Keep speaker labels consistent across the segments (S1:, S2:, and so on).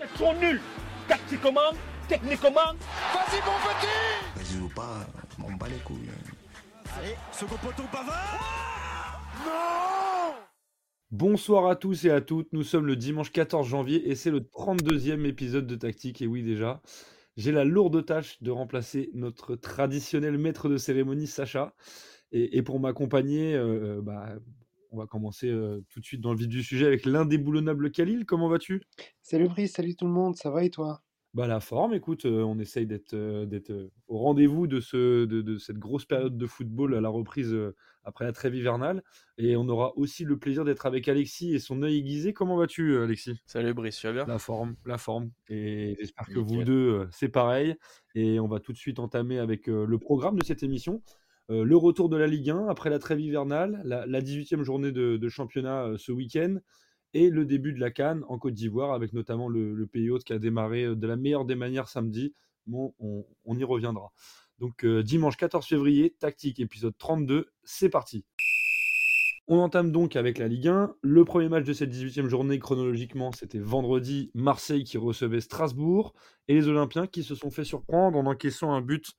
S1: Ils sont nuls. Tactiquement, techniquement.
S2: Vas-y mon petit.
S3: Vas-y ou pas, on bat les couilles.
S2: Allez, second poteau Pavard
S4: Non
S5: Bonsoir à tous et à toutes, nous sommes le dimanche 14 janvier et c'est le 32e épisode de Tactique, et oui déjà, j'ai la lourde tâche de remplacer notre traditionnel maître de cérémonie Sacha, et, et pour m'accompagner, euh, bah, on va commencer euh, tout de suite dans le vif du sujet avec l'indéboulonnable Khalil, comment vas-tu?
S4: Salut Brice, salut tout le monde, ça va et toi?
S5: Bah la forme, écoute, euh, on essaye d'être euh, euh, au rendez-vous de, ce, de, de cette grosse période de football à la reprise euh, après la trêve hivernale, et on aura aussi le plaisir d'être avec Alexis et son œil aiguisé, comment vas-tu Alexis?
S6: Salut Brice, tu vas bien?
S5: La forme, la forme. Et j'espère que vous deux, euh, c'est pareil. Et on va tout de suite entamer avec euh, le programme de cette émission. Euh, le retour de la Ligue 1 après la trêve hivernale, la, la 18e journée de, championnat euh, ce week-end, et le début de la Cannes en Côte d'Ivoire, avec notamment le, pays hôte qui a démarré euh, de la meilleure des manières samedi. Bon, on, y reviendra. Donc dimanche 14 février, tactique épisode 32, c'est parti. On entame donc avec la Ligue 1. Le premier match de cette 18e journée, chronologiquement, c'était vendredi. Marseille qui recevait Strasbourg et les Olympiens qui se sont fait surprendre en encaissant un but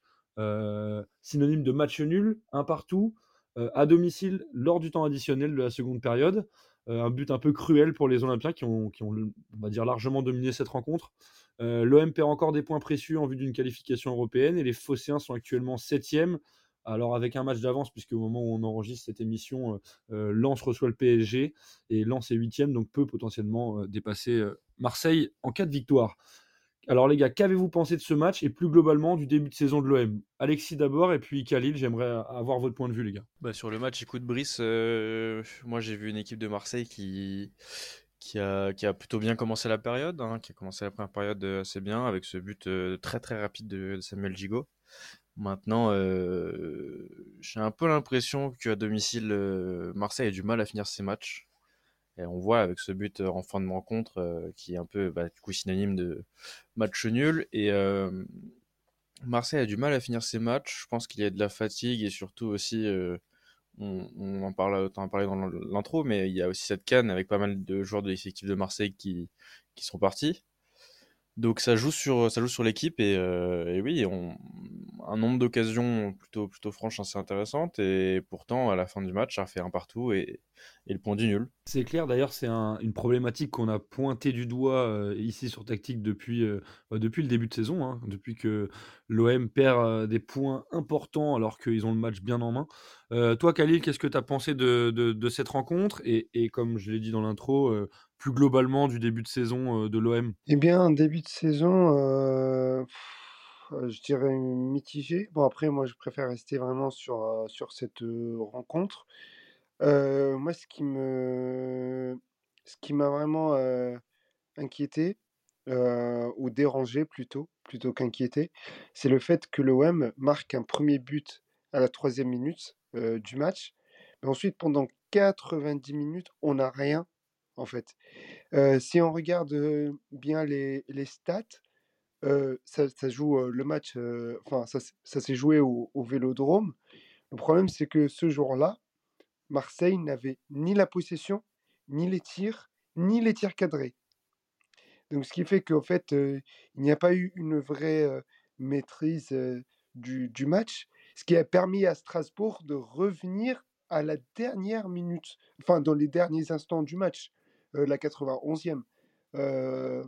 S5: synonyme de match nul, un partout, euh, à domicile lors du temps additionnel de la seconde période. Euh, un but un peu cruel pour les Olympiens qui ont, on va dire, largement dominé cette rencontre. Euh, L'OM perd encore des points précieux en vue d'une qualification européenne et les Phocéens sont actuellement 7e. Alors avec un match d'avance, puisque au moment où on enregistre cette émission, euh, euh, Lens reçoit le PSG et Lens est 8e, donc peut potentiellement euh, dépasser euh, Marseille en cas de victoire. Alors les gars, qu'avez-vous pensé de ce match et plus globalement du début de saison de l'OM Alexis d'abord et puis Khalil, j'aimerais avoir votre point de vue les gars.
S6: Bah, sur le match, écoute Brice, euh, moi j'ai vu une équipe de Marseille qui, a, plutôt bien commencé la période, hein, qui a commencé la première période euh, assez bien avec ce but euh, très très rapide de, Samuel Gigot. Maintenant, j'ai un peu l'impression qu'à domicile, Marseille a du mal à finir ses matchs. On voit avec ce but euh, en fin de rencontre euh, qui est un peu bah, coup synonyme de match nul. Et euh, Marseille a du mal à finir ses matchs. Je pense qu'il y a de la fatigue et surtout aussi, on, en parle, as parlé dans l'intro, mais il y a aussi cette canne avec pas mal de joueurs de l'effectif de Marseille qui sont partis. Donc ça joue sur ça joue sur l'équipe et, euh, et oui, on, un nombre d'occasions plutôt plutôt franches assez intéressantes et pourtant à la fin du match ça fait un partout et, et le point du nul.
S5: C'est clair, d'ailleurs, c'est un- une problématique qu'on a pointée du doigt euh, ici sur Tactique depuis, euh, depuis le début de saison, hein, depuis que l'OM perd euh, des points importants alors qu'ils ont le match bien en main. Euh, toi, Khalil, qu'est-ce que tu as pensé de, de- de cette rencontre et, et comme je l'ai dit dans l'intro, euh, plus globalement du début de saison de l'OM
S4: Eh bien, début de saison, je dirais mitigé. Bon, après, moi, je préfère rester vraiment sur, sur cette rencontre. Moi, ce qui me, ce qui m'a vraiment inquiété, ou dérangé plutôt, plutôt qu'inquiété, c'est le fait que l'OM marque un premier but à la troisième minute du match. Mais ensuite, pendant 90 minutes, on n'a rien, en fait. Si on regarde bien les, les stats, ça, ça joue le match, enfin, ça, ça s'est joué au, au Vélodrome. Le problème, c'est que ce jour-là, Marseille n'avait ni la possession, ni les tirs, ni les tirs cadrés. Donc, ce qui fait qu'en fait, il n'y a pas eu une vraie maîtrise du, du match, ce qui a permis à Strasbourg de revenir à la dernière minute, enfin, dans les derniers instants du match, la 91e. Euh,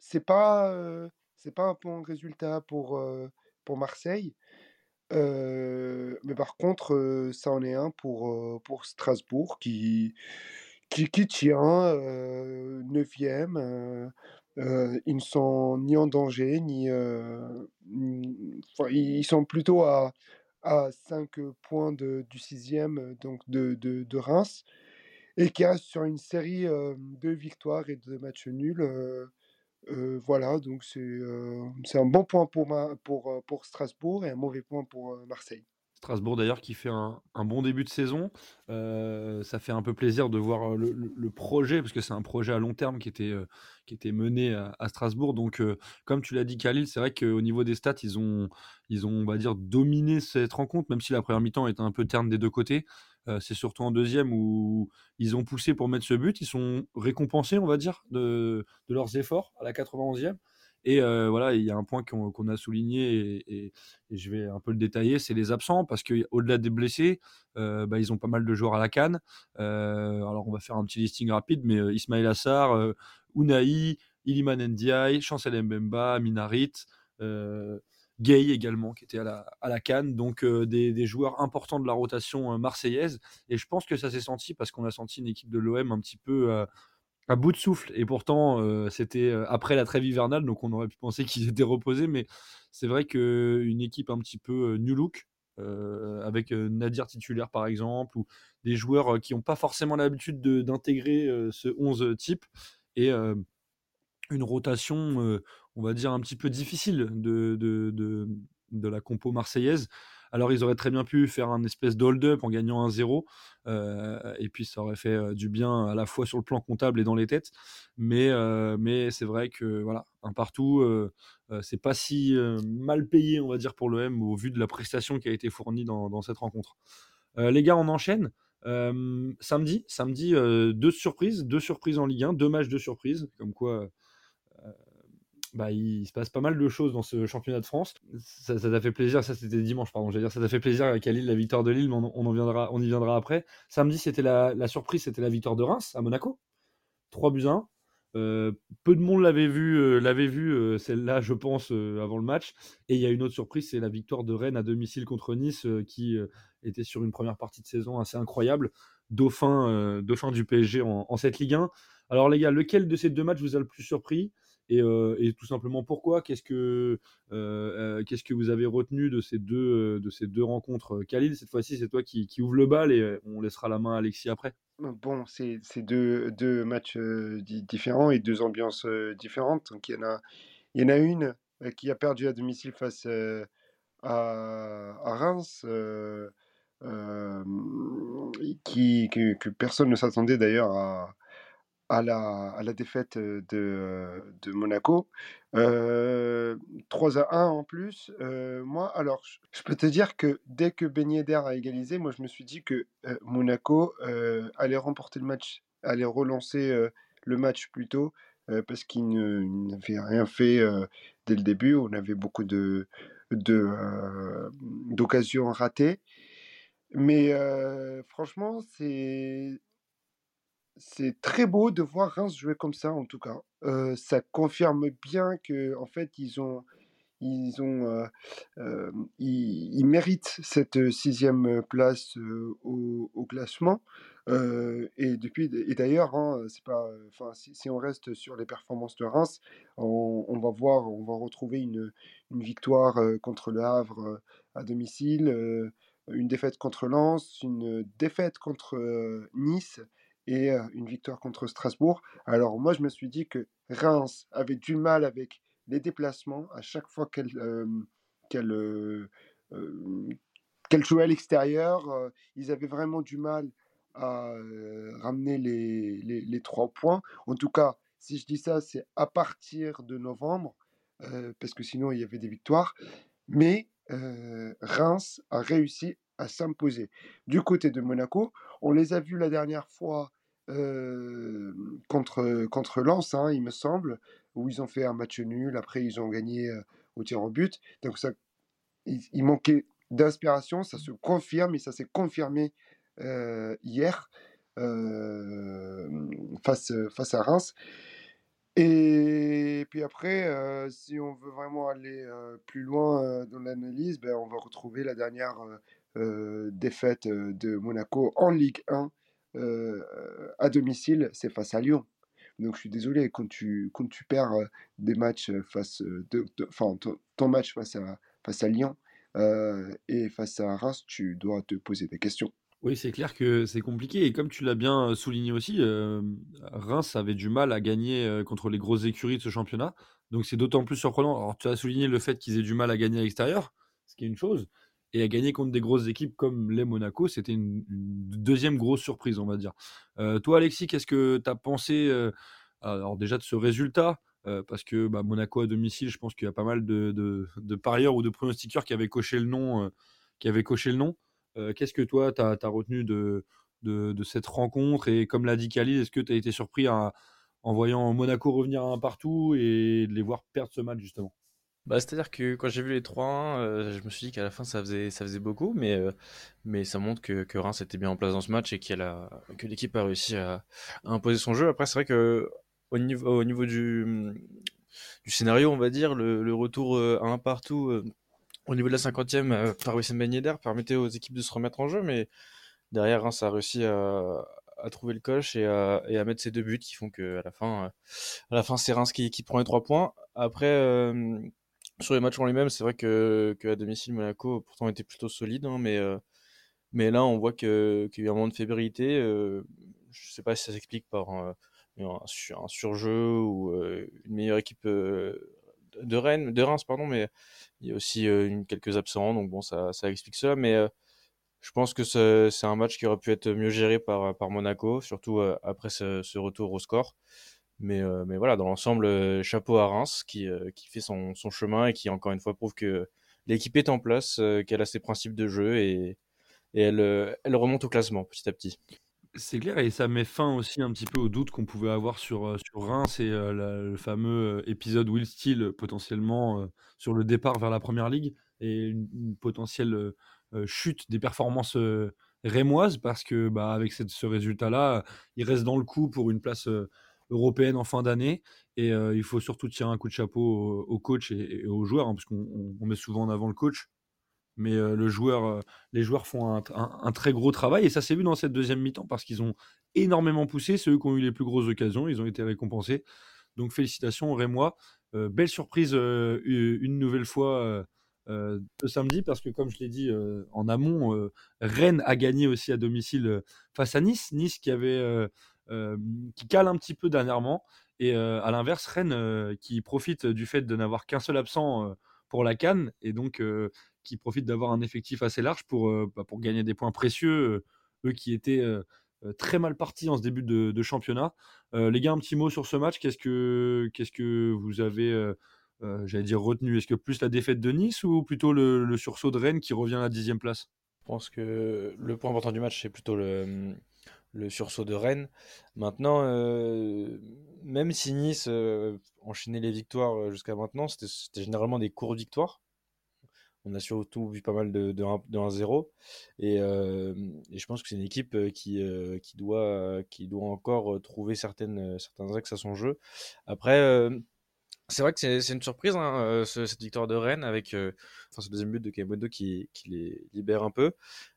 S4: c'est pas, euh, pas un bon résultat pour, euh, Marseille. Euh, mais par contre, euh, ça en est un pour, euh, Strasbourg qui, tient euh, 9e. euh, euh, ils ne sont ni en danger, ni. euh, ils sont plutôt à, à 5 points du 6e, donc de Reims, et qui reste sur une série de victoires et de matchs nuls. voilà, donc c'est euh, un bon point pour, pour, Strasbourg et un mauvais point pour Marseille.
S5: Strasbourg d'ailleurs qui fait un, bon début de saison. Ça fait un peu plaisir de voir le, projet, parce que c'est un projet à long terme qui était, qui était mené à, à Strasbourg. Donc, comme tu l'as dit, Khalil, c'est vrai qu'au niveau des stats, ils ont, ils ont, on va dire, dominé cette rencontre, même si la première mi-temps était un peu terne des deux côtés. C'est surtout en deuxième où ils ont poussé pour mettre ce but. Ils sont récompensés, on va dire, de, leurs efforts à la 91e. Et voilà, il y a un point qu'on a souligné et, je vais un peu le détailler, c'est les absents parce qu'au-delà des blessés, bah, ils ont pas mal de joueurs à la canne. alors on va faire un petit listing rapide, mais Ismail Assar, Unai, Iliman Ndiaye, Chancel Mbemba, Minarit. Gay également qui était à la, à la Cannes, donc des, joueurs importants de la rotation marseillaise. Et je pense que ça s'est senti parce qu'on a senti une équipe de l'OM un petit peu à bout de souffle. Et pourtant, c'était après la trêve hivernale, donc on aurait pu penser qu'ils étaient reposés. Mais c'est vrai qu'une équipe un petit peu new look, avec Nadir titulaire par exemple, ou des joueurs qui n'ont pas forcément l'habitude d'intégrer ce 11 type, et une rotation, on va dire, un petit peu difficile de, la compo marseillaise. Alors, ils auraient très bien pu faire un espèce d'hold-up en gagnant un 0 euh, et puis, ça aurait fait euh, du bien à la fois sur le plan comptable et dans les têtes. Mais, euh, mais c'est vrai que, voilà, un partout, c'est pas si mal payé, on va dire, pour l'OM au vu de la prestation qui a été fournie dans, cette rencontre. les gars, on enchaîne. samedi, samedi deux surprises, deux surprises en Ligue 1, deux matchs de surprise, comme quoi bah, il se passe pas mal de choses dans ce championnat de France. Ça t'a fait plaisir, ça c'était dimanche, pardon, j'allais dire, ça t'a fait plaisir qu'à Lille, la victoire de Lille, mais on, en viendra, on y viendra après. Samedi, c'était la, surprise, c'était la victoire de Reims à Monaco. 3 buts à 1. Euh, peu de monde l'avait vu, euh, vu euh, celle-là, je pense, avant le match. Et il y a une autre surprise, c'est la victoire de Rennes à domicile contre Nice, qui était sur une première partie de saison assez incroyable. Dauphin, dauphin du PSG en, en cette Ligue 1. Alors les gars, lequel de ces deux matchs vous a le plus surpris? Et, tout simplement pourquoi? Qu'est-ce que qu'est-ce que vous avez retenu de ces deux de ces deux rencontres Khalil, cette fois-ci, c'est toi qui, qui, ouvre le bal et on laissera la main à Alexis après.
S4: Bon, c'est deux, deux, matchs différents et deux ambiances différentes. Donc il y en a il y en a une qui a perdu à domicile face à, Reims. qui, que, personne ne s'attendait d'ailleurs à, à la, à la défaite de, de Monaco. 3 à 1 en plus. moi, alors, je peux te dire que dès que Ben Yedder a égalisé, moi, je me suis dit que Monaco allait remporter le match, allait relancer le match plutôt, parce qu'il n'avait rien fait dès le début. On avait beaucoup de, d'occasions ratées. Mais franchement, c'est c'est très beau de voir Reims jouer comme ça, en tout cas. ça confirme bien que en fait, ils ont, ils ont, ils, méritent cette sixième place au, classement. et depuis, et d'ailleurs, hein, c'est pas, enfin, si, on reste sur les performances de Reims, on, va voir, on va retrouver une, une victoire contre le Havre à domicile, une défaite contre Lens, une défaite contre Nice et une victoire contre Strasbourg. Alors moi, je me suis dit que Reims avait du mal avec les déplacements à chaque fois qu'elle qu'elle qu'elle jouait à l'extérieur. ils avaient vraiment du mal à ramener les, les, trois points. En tout cas, si je dis ça, c'est à partir de novembre, parce que sinon il y avait des victoires. Mais Reims a réussi à s'imposer. Du côté de Monaco, on les a vus la dernière fois contre, contre Lens, hein, il me semble, où ils ont fait un match nul. Après, ils ont gagné au tir au but. Donc, ça, il, manquait d'inspiration. Ça se confirme et ça s'est confirmé hier face, face à Reims. Et puis après, si on veut vraiment aller plus loin dans l'analyse, ben, on va retrouver la dernière défaite de Monaco en Ligue 1 à domicile, c'est face à Lyon. Donc je suis désolé, quand tu, quand tu perds des matchs face, de, enfin ton, match face à, face à Lyon et face à Reims, tu dois te poser des questions.
S5: Oui, c'est clair que c'est compliqué. Et comme tu l'as bien souligné aussi, Reims avait du mal à gagner contre les grosses écuries de ce championnat. Donc c'est d'autant plus surprenant. Alors tu as souligné le fait qu'ils aient du mal à gagner à l'extérieur, ce qui est une chose et à gagner contre des grosses équipes comme les Monaco, c'était une, deuxième grosse surprise, on va dire. Euh, toi, Alexis, qu'est-ce que tu as pensé euh, alors déjà de ce résultat euh, Parce que bah, Monaco à domicile, je pense qu'il y a pas mal de, parieurs ou de pronostiqueurs qui avaient coché le nom. qui avaient coché le nom. Qu'est-ce que toi, tu as, retenu de, cette rencontre Et comme l'a dit Khalid, est-ce que tu as été surpris en voyant Monaco revenir un partout et de les voir perdre ce match justement?
S6: Bah, c'est-à-dire que quand j'ai vu les 3-1, euh, je me suis dit qu'à la fin ça faisait, ça faisait beaucoup, mais, euh, ça montre que, Reims était bien en place dans ce match et que l'équipe a réussi à, imposer son jeu. Après, c'est vrai que au niveau, au niveau du, du scénario, on va dire, le, retour euh, à un partout au niveau de la 50e par Wissam Ben Yedder permettait aux équipes de se remettre en jeu, mais derrière, Reims a réussi à, trouver le coche et à, et à mettre ses deux buts qui font que à la fin, à fin c'est Reims qui, qui prend les trois points. Après, sur les matchs en lui-même, c'est vrai que, domicile, Monaco pourtant était plutôt solide, hein, mais, euh, mais là, on voit qu'il y a eu un moment de fébrilité. Euh, je ne sais pas si ça s'explique par un, surjeu ou euh, une meilleure équipe de Rennes, de Reims, pardon, mais il y a aussi quelques absents, donc bon, ça, ça explique cela. Mais je pense que c'est un match qui aurait pu être mieux géré par, Monaco, surtout après ce, retour au score. Mais, euh, mais voilà, dans l'ensemble, euh, chapeau à Reims qui, euh, fait son, chemin et qui, encore une fois, prouve que l'équipe est en place, qu'elle a ses principes de jeu et, et elle, remonte au classement petit à petit.
S5: C'est clair, et ça met fin aussi un petit peu au doute qu'on pouvait avoir sur, Reims et le fameux épisode Will Steele potentiellement sur le départ vers la première ligue et une, potentielle chute des performances rémoises parce que bah, avec ce résultat-là, il reste dans le coup pour une place européenne en fin d'année. Et il faut surtout tirer un coup de chapeau au, coach et, aux joueurs, hein, parce qu'on met souvent en avant le coach. Mais le joueur, les joueurs font un, très gros travail. Et ça s'est vu dans cette deuxième mi-temps, parce qu'ils ont énormément poussé. C'est eux qui ont eu les plus grosses occasions. Ils ont été récompensés. Donc félicitations, Rémois. belle surprise une nouvelle fois ce samedi, parce que comme je l'ai dit en amont, Rennes a gagné aussi à domicile face à Nice. Nice qui avait qui cale un petit peu dernièrement. Et à l'inverse, Rennes qui profite du fait de n'avoir qu'un seul absent pour la Cannes et donc qui profite d'avoir un effectif assez large pour, bah, pour gagner des points précieux, eux qui étaient très mal partis en ce début de, championnat. les gars, un petit mot sur ce match. Qu'est-ce que, qu'est-ce que vous avez, j'allais dire, retenu? Est-ce que plus la défaite de Nice ou plutôt le, le, sursaut de Rennes qui revient à la dixième place?
S6: Je pense que le point important du match, c'est plutôt le, le sursaut de Rennes. Maintenant, euh, même si Nice euh, enchaînait les victoires euh, jusqu'à maintenant, c'était généralement des courtes victoires. On a surtout vu pas mal de, 1-0. Et, je pense que c'est une équipe qui, doit, encore trouver certains axes à son jeu. Après, c'est vrai que c'est une surprise, hein, cette victoire de Rennes, avec ce deuxième but de Kaimodo qui, qui les libère un peu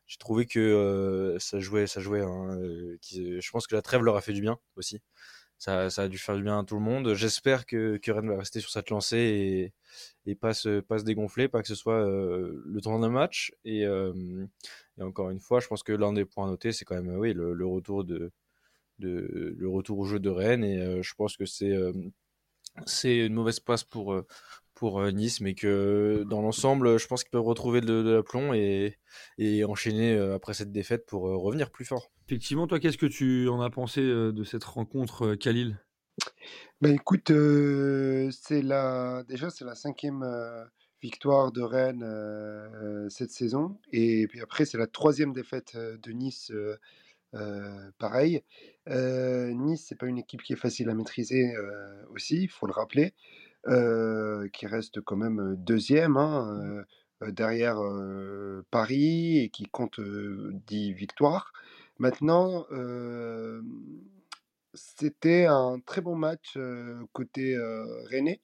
S6: j'ai trouvé que ça jouait, ça jouait. Hein, je pense que la trêve leur a fait du bien aussi. Ça, ça a dû faire du bien à tout le monde. J'espère que, que Rennes va rester sur cette lancée et, et pas, se, pas se dégonfler, pas que ce soit le temps d'un match. Et, et, encore une fois, je pense que l'un des points à noter, c'est quand même oui, le, le, retour de, de, le retour au jeu de Rennes. Et je pense que c'est c'est une mauvaise passe pour, pour euh, Nice, mais que dans l'ensemble, je pense qu'ils peuvent retrouver de, de l'aplomb et, et enchaîner euh, après cette défaite pour euh, revenir plus fort.
S5: Effectivement, toi, qu'est-ce que tu en as pensé de cette rencontre, Khalil?
S4: Ben écoute, c'est la déjà c'est la cinquième victoire de Rennes cette saison, et puis après c'est la troisième défaite de Nice. pareil, Nice c'est pas une équipe qui est facile à maîtriser aussi, il faut le rappeler qui reste quand même deuxième hein, derrière Paris et qui compte 10 victoires. Maintenant, c'était un très bon match côté René.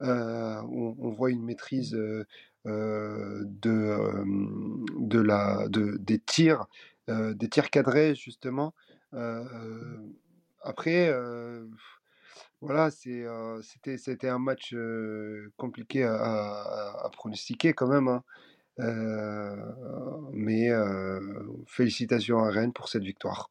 S4: On, on, voit une maîtrise de, de la, de, des tirs, des tirs cadrés justement. après, voilà, c'est, c'était un match, compliqué à pronostiquer quand même, hein. mais félicitations à Rennes pour cette victoire.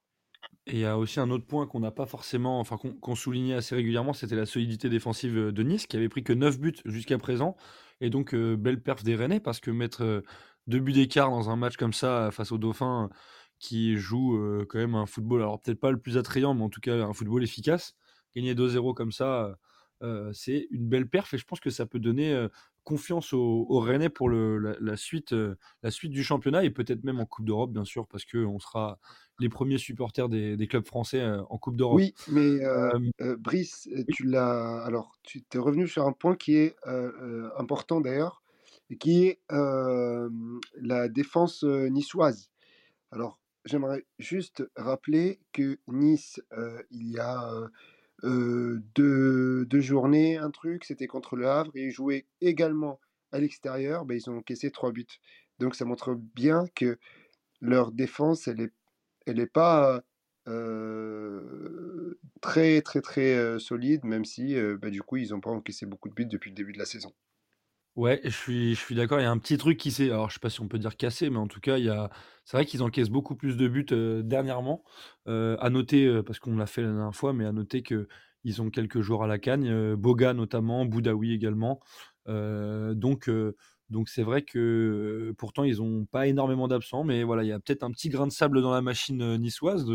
S5: Et il y a aussi un autre point qu'on n'a pas forcément enfin qu'on soulignait assez régulièrement, c'était la solidité défensive, de Nice qui avait pris que 9 buts jusqu'à présent et donc belle perf des Rennais parce que mettre, 2 buts d'écart dans un match comme ça face aux Dauphins qui jouent, quand même un football alors peut-être pas le plus attrayant, mais en tout cas un football efficace gagner 2-0 comme ça, c'est une belle perf et je pense que ça peut donner confiance aux, aux Rennais pour le, la, la suite, euh, la suite du championnat et peut-être même en Coupe d'Europe, bien sûr, parce qu'on sera les premiers supporters des, des clubs français euh, en Coupe d'Europe.
S4: Oui, mais euh,
S5: Euh,
S4: euh, Brice, euh,
S5: oui.
S4: tu l'as. Alors, tu t'es revenu sur un point qui est euh, euh, important d'ailleurs, qui est euh, la défense euh, niçoise. Alors, j'aimerais juste rappeler que Nice, euh, il y a deux, journées, un truc, c'était contre le Havre, et ils jouaient également à l'extérieur, ben, ils ont encaissé trois buts. Donc, ça montre bien que leur défense, elle est, elle est pas très, très, très solide, même si, bah, du coup, ils n'ont pas encaissé beaucoup de buts depuis le début de la saison.
S5: Ouais, je suis, je suis d'accord. Il y a un petit truc qui s'est, alors je sais pas si on peut dire cassé, mais en tout cas, il y a, c'est vrai qu'ils encaissent beaucoup plus de buts dernièrement. Euh, à noter, parce qu'on l'a fait la dernière fois, mais à noter que ils ont quelques joueurs à la canne, euh, Boga notamment, Boudaoui également. Donc, donc c'est vrai que pourtant ils ont pas énormément d'absents, mais voilà, il y a peut-être un petit grain de sable dans la machine niçoise.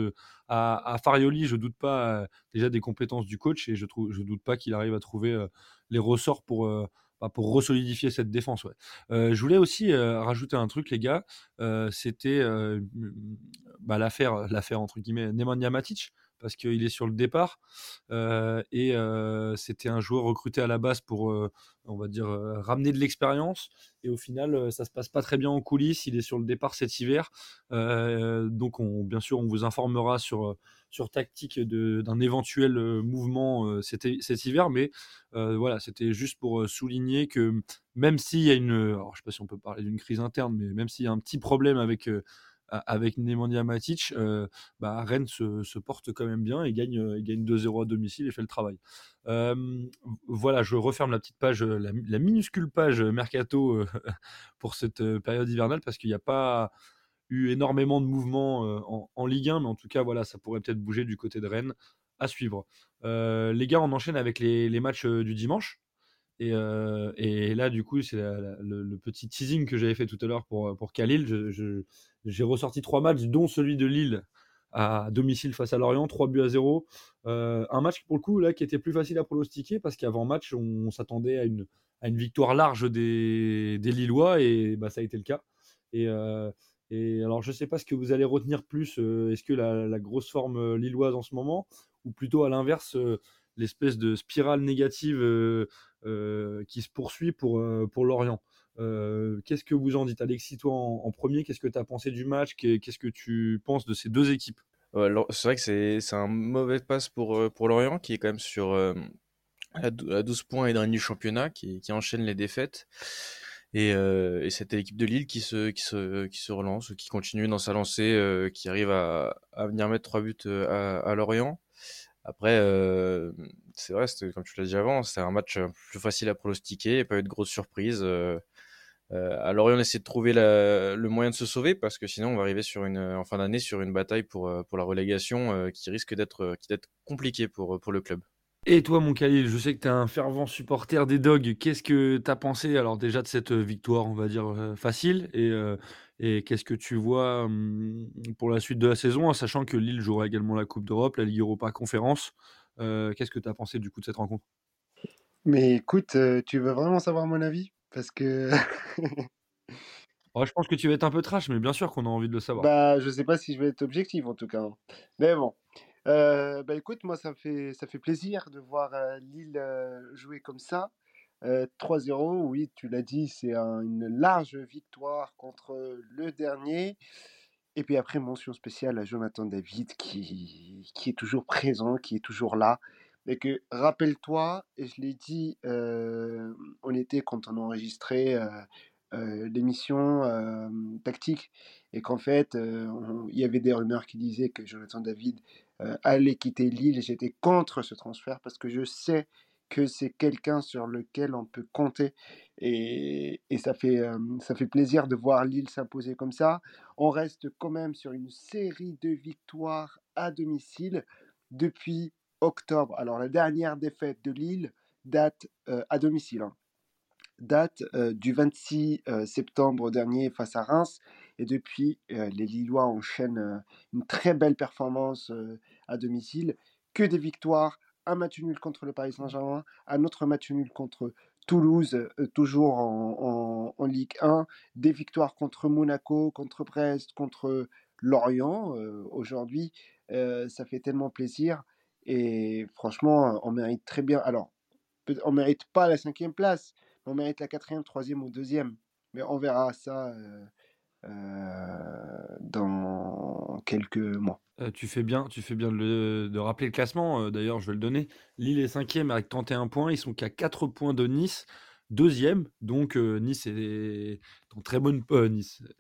S5: À, Farioli, je doute pas déjà des compétences du coach et je trouve, je doute pas qu'il arrive à trouver les ressorts pour pour resolidifier cette défense. Euh, je voulais aussi euh, rajouter un truc, les gars. Euh, C'était bah, l'affaire, l'affaire entre guillemets, Nemanja Matic, parce qu'il est sur le départ. Euh, et euh, c'était un joueur recruté à la base pour, euh, on va dire, ramener de l'expérience. Et au final, ça se passe pas très bien en coulisses. Il est sur le départ cet hiver. Donc, on, bien sûr, on vous informera sur, sur tactique d'un éventuel mouvement cet, hiver. Mais voilà, c'était juste pour souligner que même s'il y a une, alors je sais pas si on peut parler d'une crise interne, mais même s'il y a un petit problème avec avec Nemanja Matic, euh, bah, Rennes se, porte quand même bien et gagne, euh, gagne 2-0 à domicile et fait le travail. Euh, voilà, je referme la petite page, la, minuscule page mercato pour cette période hivernale parce qu'il n'y a pas eu énormément de mouvements en, Ligue 1, mais en tout cas, voilà, ça pourrait peut-être bouger du côté de Rennes à suivre. Les gars, on enchaîne avec les, matchs du dimanche. Et, euh, et là, du coup, c'est le, petit teasing que j'avais fait tout à l'heure pour, pour Khalil. J'ai ressorti trois matchs, dont celui de Lille à domicile face à Lorient, 3 buts à 0. Euh, un match, pour le coup, là, qui était plus facile à pronostiquer parce qu'avant match, on, s'attendait à une, à une victoire large des, des Lillois et bah, ça a été le cas. Et, euh, alors, je ne sais pas ce que vous allez retenir plus. Est-ce que la, grosse forme lilloise en ce moment ou plutôt à l'inverse, l'espèce de spirale négative euh, euh, qui se poursuit pour, euh, pour Lorient. Qu'est-ce que vous en dites Alexis, toi en, premier, qu'est-ce que tu as pensé du match Qu'est- Qu'est-ce que tu penses de ces deux équipes?
S6: C'est vrai que c'est un mauvais passe pour, pour Lorient qui est quand même sur à dou- à 12 points et dernier du championnat qui, enchaîne les défaites. Et, euh, et c'était l'équipe de Lille qui se, qui, se, qui se relance, qui continue dans sa lancée, qui arrive à, à venir mettre trois buts à Lorient. Après, euh, c'est vrai, comme tu l'as dit avant, c'était un match peu plus facile à pronostiquer, pas eu de grosses surprises. Euh, euh, à Lorient, on essaie de trouver le moyen de se sauver parce que sinon on va arriver en fin d'année sur une bataille pour, euh, la relégation euh, qui risque d'être euh, compliquée pour, le club.
S5: Et toi, mon Khalil, je sais que tu es un fervent supporter des Dogs. Qu'est-ce que tu as pensé alors déjà de cette euh, victoire, on va dire, euh, facile? Et, euh, et qu'est-ce que tu vois hum, pour la suite de la saison, en sachant que Lille jouera également la Coupe d'Europe, la Ligue Europa Conférence Euh, Qu'est-ce que tu as pensé du coup de cette rencontre?
S4: Mais écoute, euh, tu veux vraiment savoir mon avis? Parce que
S5: Je pense que tu vas être un peu trash, mais bien sûr qu'on a envie de le savoir.
S4: bah je sais pas si je vais être objectif en tout cas. hein. Mais bon. Euh, bah écoute, moi ça me fait ça fait plaisir de voir Lille jouer comme ça. Euh, 3-0, oui, tu l'as dit, c'est un- une large victoire contre le dernier. Et puis après, mention spéciale à Jonathan David qui, qui est toujours présent, qui est toujours là. Et que, rappelle-toi, et je l'ai dit euh, en été quand on a enregistré euh, euh, l'émission euh, tactique, et qu'en fait, euh, on- il y avait des rumeurs qui disaient que Jonathan David euh, allait quitter Lille, j'étais contre ce transfert parce que je sais que c'est quelqu'un sur lequel on peut compter. Et, et ça, fait, euh, ça fait plaisir de voir Lille s'imposer comme ça. On reste quand même sur une série de victoires à domicile depuis octobre. Alors la dernière défaite de Lille date euh, à domicile. hein, date euh, du 26 euh, septembre dernier face à Reims. Et depuis, les Lillois enchaînent une très belle performance à domicile. Que des victoires, un match nul contre le Paris Saint-Germain, un autre match nul contre Toulouse, euh, toujours en, Ligue 1, des victoires contre Monaco, contre Brest, contre Lorient. Euh, aujourd'hui, ça fait tellement plaisir. Et franchement, on mérite très bien. Alors, on mérite pas la cinquième place, on mérite la quatrième, troisième ou deuxième. Mais on verra ça dans quelques mois.
S5: Tu fais bien, de, rappeler le classement. D'ailleurs, je vais le donner. Lille est cinquième avec 31 points. Ils sont qu'à 4 points de Nice, deuxième. Donc Nice est en très bonne.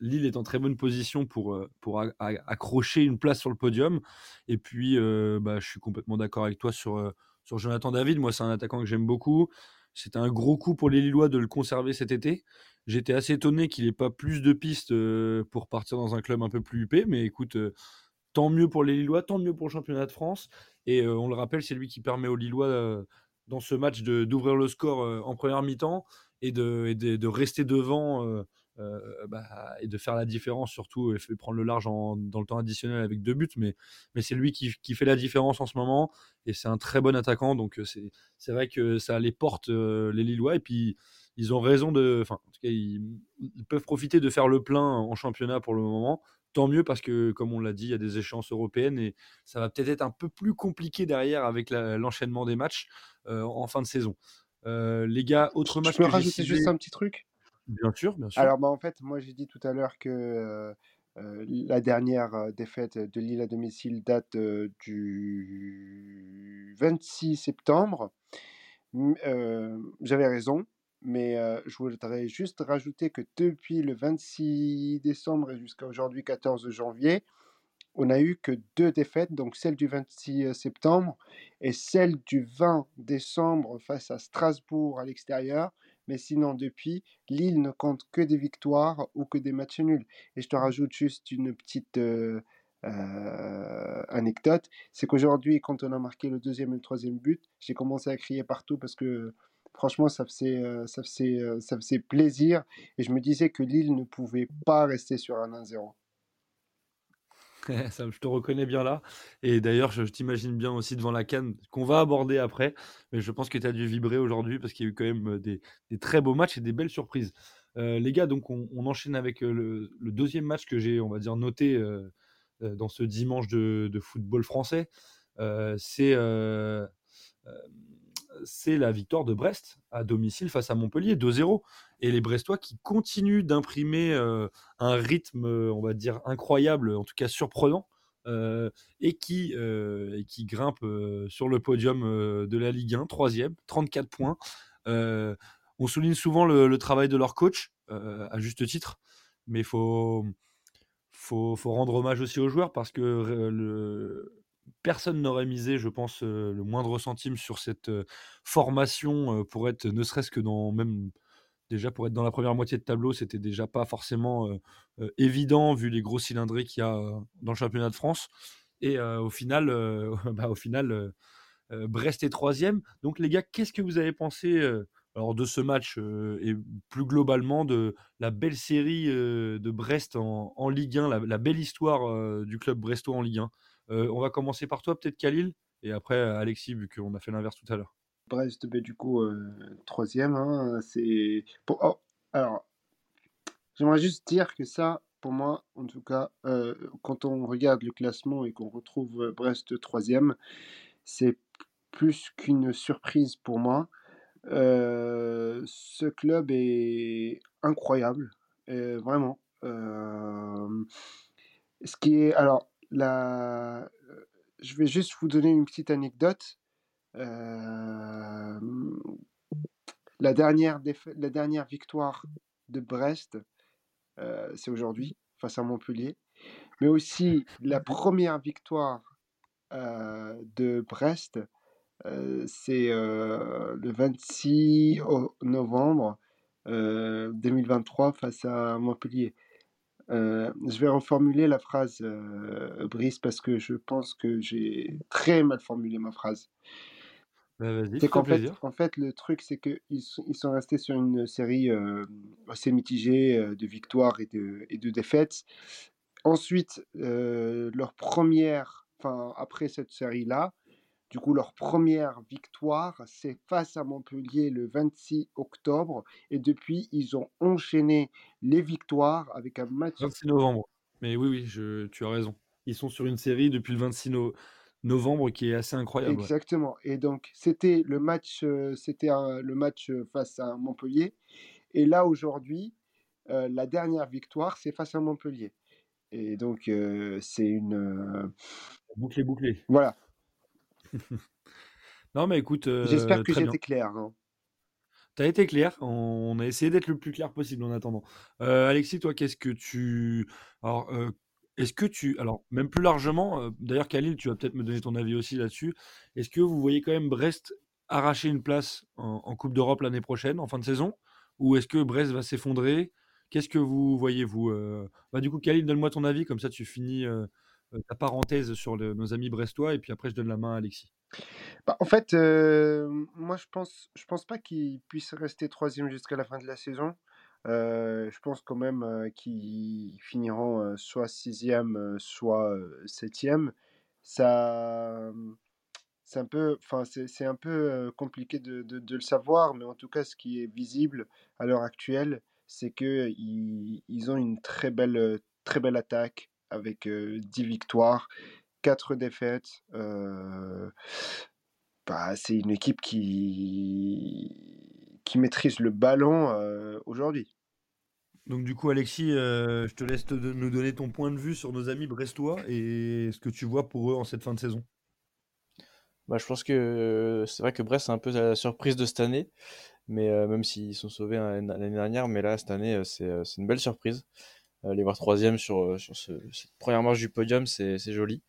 S5: Lille est en très bonne position pour, pour accrocher une place sur le podium. Et puis, bah, je suis complètement d'accord avec toi sur, sur Jonathan David. Moi, c'est un attaquant que j'aime beaucoup. C'était un gros coup pour les Lillois de le conserver cet été. J'étais assez étonné qu'il n'ait pas plus de pistes pour partir dans un club un peu plus huppé, mais écoute, tant mieux pour les Lillois, tant mieux pour le championnat de France. Et on le rappelle, c'est lui qui permet aux Lillois dans ce match d'ouvrir le score en première mi-temps et de, rester devant bah, et de faire la différence surtout et prendre le large dans le temps additionnel avec deux buts. Mais, c'est lui qui, fait la différence en ce moment et c'est un très bon attaquant. Donc c'est vrai que ça les porte les Lillois. Et puis ils ont raison de. Enfin, en tout cas, ils, peuvent profiter de faire le plein en championnat pour le moment. Tant mieux parce que, comme on l'a dit, il y a des échéances européennes et ça va peut-être être un peu plus compliqué derrière avec l'enchaînement des matchs euh, en fin de saison. Euh, les gars, autre match.
S4: Je peux rajouter juste un petit truc?
S5: Bien sûr, bien sûr.
S4: Alors, bah, en fait, moi, j'ai dit tout à l'heure que euh, la dernière défaite de Lille à domicile date du 26 septembre. J'avais raison. Mais je voudrais juste rajouter que depuis le 26 décembre et jusqu'à aujourd'hui 14 janvier, on n'a eu que deux défaites, donc celle du 26 septembre et celle du 20 décembre face à Strasbourg à l'extérieur. Mais sinon, depuis, Lille ne compte que des victoires ou que des matchs nuls. Et je te rajoute juste une petite anecdote, c'est qu'aujourd'hui, quand on a marqué le deuxième et le troisième but, j'ai commencé à crier partout parce que Franchement, ça faisait, euh, ça, euh, ça plaisir. Et je me disais que Lille ne pouvait pas rester sur un 1-0.
S5: je te reconnais bien là. Et d'ailleurs, je, t'imagine bien aussi devant la canne qu'on va aborder après. Mais je pense que tu as dû vibrer aujourd'hui parce qu'il y a eu quand même euh, des, très beaux matchs et des belles surprises. les gars, donc on, enchaîne avec le, deuxième match que j'ai, on va dire, noté dans ce dimanche de football français. c'est c'est la victoire de Brest à domicile face à Montpellier, 2-0. Et les Brestois qui continuent d'imprimer euh, un rythme, euh, on va dire, incroyable, en tout cas surprenant, euh, et, qui, grimpent sur le podium de la Ligue 1, troisième, 34 points. on souligne souvent le, travail de leur coach, à juste titre, mais il faut, faut, faut, rendre hommage aussi aux joueurs parce que personne n'aurait misé, je pense, euh, le moindre centime sur cette euh, formation euh, pour être, ne serait-ce que dans même déjà pour être dans la première moitié de tableau, c'était déjà pas forcément évident vu les gros cylindrés qu'il y a dans le championnat de France. Et au final, bah, Brest est troisième. Donc les gars, qu'est-ce que vous avez pensé alors de ce match et plus globalement de la belle série de Brest en, Ligue 1, la, belle histoire du club brestois en Ligue 1 euh, on va commencer par toi, peut-être Khalil, et après Alexis, vu qu'on a fait l'inverse tout à l'heure.
S4: Brest, ben, du coup, euh, troisième. Hein, c'est. Oh, alors, j'aimerais juste dire que ça, pour moi, en tout cas, euh, quand on regarde le classement et qu'on retrouve Brest troisième, c'est plus qu'une surprise pour moi. ce club est incroyable, vraiment. ce qui est alors Je vais juste vous donner une petite anecdote. dernière la dernière victoire de Brest, c'est aujourd'hui, face à Montpellier. Mais aussi la première victoire de Brest, c'est le 26 novembre 2023 face à Montpellier. Euh, je vais reformuler la phrase, euh, Brice, parce que je pense que j'ai très mal formulé ma phrase.
S5: Bah,
S4: c'est qu'en fait, en fait, le truc, c'est qu'ils ils sont restés sur une série euh, assez mitigée de victoires et de, et de défaites. Ensuite, leur première, enfin, après cette série-là, Du coup, leur première victoire, c'est face à Montpellier le 26 octobre. Et depuis, ils ont enchaîné les victoires avec un match.
S5: 26 novembre. Mais oui, oui, je, tu as raison. Ils sont sur une série depuis le 26 novembre qui est assez incroyable.
S4: Exactement. Et donc, c'était le match, euh, c'était le match face à Montpellier. Et là, aujourd'hui, euh, la dernière victoire, c'est face à Montpellier. Et donc, euh, c'est une.
S5: Bouclé, bouclé.
S4: Voilà.
S5: non, mais écoute.
S4: J'espère que j'étais clair. Hein.
S5: Tu as été clair. On a essayé d'être le plus clair possible en attendant. Alexis, toi, qu'est-ce que tu. Alors, est-ce que tu. Alors, même plus largement, d'ailleurs, Khalil, tu vas peut-être me donner ton avis aussi là-dessus. Est-ce que vous voyez quand même Brest arracher une place en, Coupe d'Europe l'année prochaine, en fin de saison? Ou est-ce que Brest va s'effondrer? Qu'est-ce que vous voyez, vous bah, Du coup, Khalil, donne-moi ton avis, comme ça tu finis ta parenthèse sur nos amis brestois, et puis après, je donne la main à Alexis.
S4: Bah, en fait, moi, je pense, je pense pas qu'ils puissent rester troisième jusqu'à la fin de la saison. je pense quand même qu'ils finiront soit sixième, soit septième. Ça, c'est un peu, enfin, c'est un peu compliqué de, de, le savoir, mais en tout cas, ce qui est visible à l'heure actuelle, c'est que ils, ont une très belle, très belle attaque avec 10 victoires, 4 défaites. Bah, c'est une équipe qui, qui maîtrise le ballon aujourd'hui.
S5: Donc du coup, Alexis, je te laisse nous donner ton point de vue sur nos amis brestois et ce que tu vois pour eux en cette fin de saison.
S6: Bah, je pense que c'est vrai que Brest c'est un peu la surprise de cette année, mais même s'ils sont sauvés hein, l'année dernière, mais là cette année c'est une belle surprise. Les voir troisième sur, sur cette première marche du podium, c'est joli.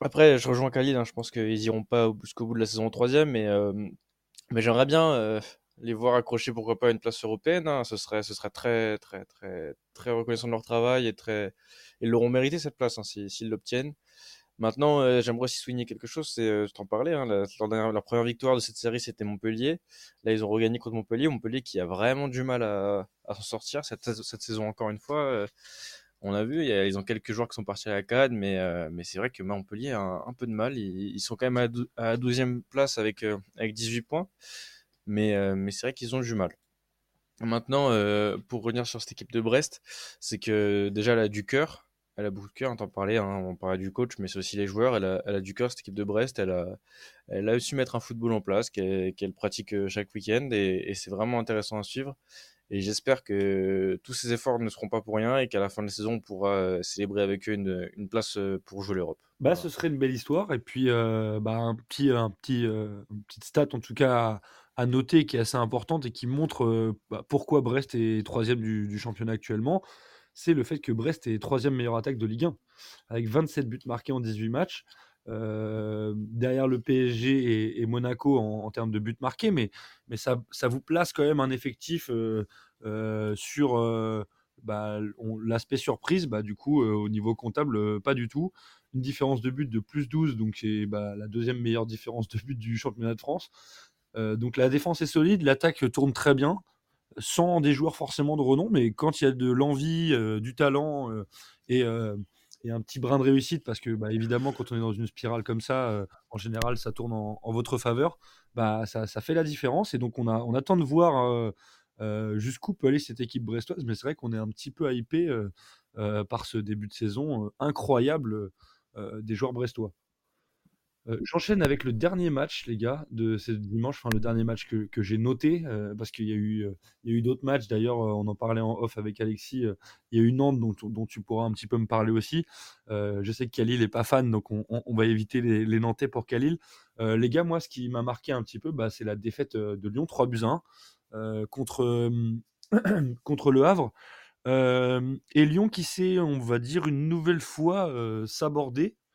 S6: Après, je rejoins Khalid, hein, je pense qu'ils iront pas jusqu'au bout de la saison troisième, mais, euh, j'aimerais bien euh, les voir accrocher, pourquoi pas, une place européenne. Hein. Ce, serait, très, très, très, très reconnaissant de leur travail et ils l'auront mérité cette place hein, s'ils l'obtiennent. Maintenant, euh, j'aimerais aussi souligner quelque chose, c'est, je t'en parlais, hein, la, leur, première victoire de cette série, c'était Montpellier. Là, ils ont regagné contre Montpellier. Montpellier qui a vraiment du mal à, à s'en sortir cette, cette, saison, encore une fois on a vu, ils ont quelques joueurs qui sont partis à la CAD, mais, euh, mais c'est vrai que Montpellier a un, peu de mal. Ils, sont quand même à, la 12e place avec, euh, avec 18 points, mais, euh, mais c'est vrai qu'ils ont du mal. Maintenant, pour revenir sur cette équipe de Brest, c'est que déjà elle a du cœur, elle a beaucoup de cœur, on t'en parlait, hein, on parlait du coach, mais c'est aussi les joueurs, elle a, elle a du cœur cette équipe de Brest, elle a, elle a su mettre un football en place qu'elle pratique chaque week-end et, et c'est vraiment intéressant à suivre. Et j'espère que tous ces efforts ne seront pas pour rien et qu'à la fin de la saison, on pourra euh, célébrer avec eux une, une place euh, pour jouer l'Europe.
S5: Bah, ce serait une belle histoire. Et puis, euh, bah, un petit, un petit, une petite stat, en tout cas, à, noter qui est assez importante et qui montre bah, pourquoi Brest est troisième du, du championnat actuellement. C'est le fait que Brest est troisième meilleure attaque de Ligue 1, avec 27 buts marqués en 18 matchs. Euh, derrière le PSG et, Monaco en, termes de buts marqués, mais, mais ça, ça, vous place quand même un effectif euh, euh, sur bah, l'aspect surprise, bah, du coup, au niveau comptable, pas du tout. Une différence de but de plus 12, donc c'est bah, la deuxième meilleure différence de but du championnat de France. donc la défense est solide, l'attaque tourne très bien, sans des joueurs forcément de renom, mais quand il y a de l'envie, du talent et et un petit brin de réussite parce que bah, évidemment quand on est dans une spirale comme ça, euh, en général ça tourne en, votre faveur, bah, ça, fait la différence et donc on, on attend de voir euh, euh, jusqu'où peut aller cette équipe brestoise, mais c'est vrai qu'on est un petit peu hypé par ce début de saison incroyable des joueurs brestois. Euh, j'enchaîne avec le dernier match, les gars, de ce dimanche, enfin le dernier match que, j'ai noté, euh, parce qu'il y a eu, euh, eu d'autres matchs, d'ailleurs, on en parlait en off avec Alexis, il y a eu Nantes dont, dont, tu pourras un petit peu me parler aussi. je sais que Khalil n'est pas fan, donc on, va éviter les, Nantais pour Khalil. les gars, moi, ce qui m'a marqué un petit peu, bah, c'est la défaite de Lyon, 3 buts à 1, contre, contre le Havre. et Lyon qui s'est, on va dire, une nouvelle fois s'aborder euh,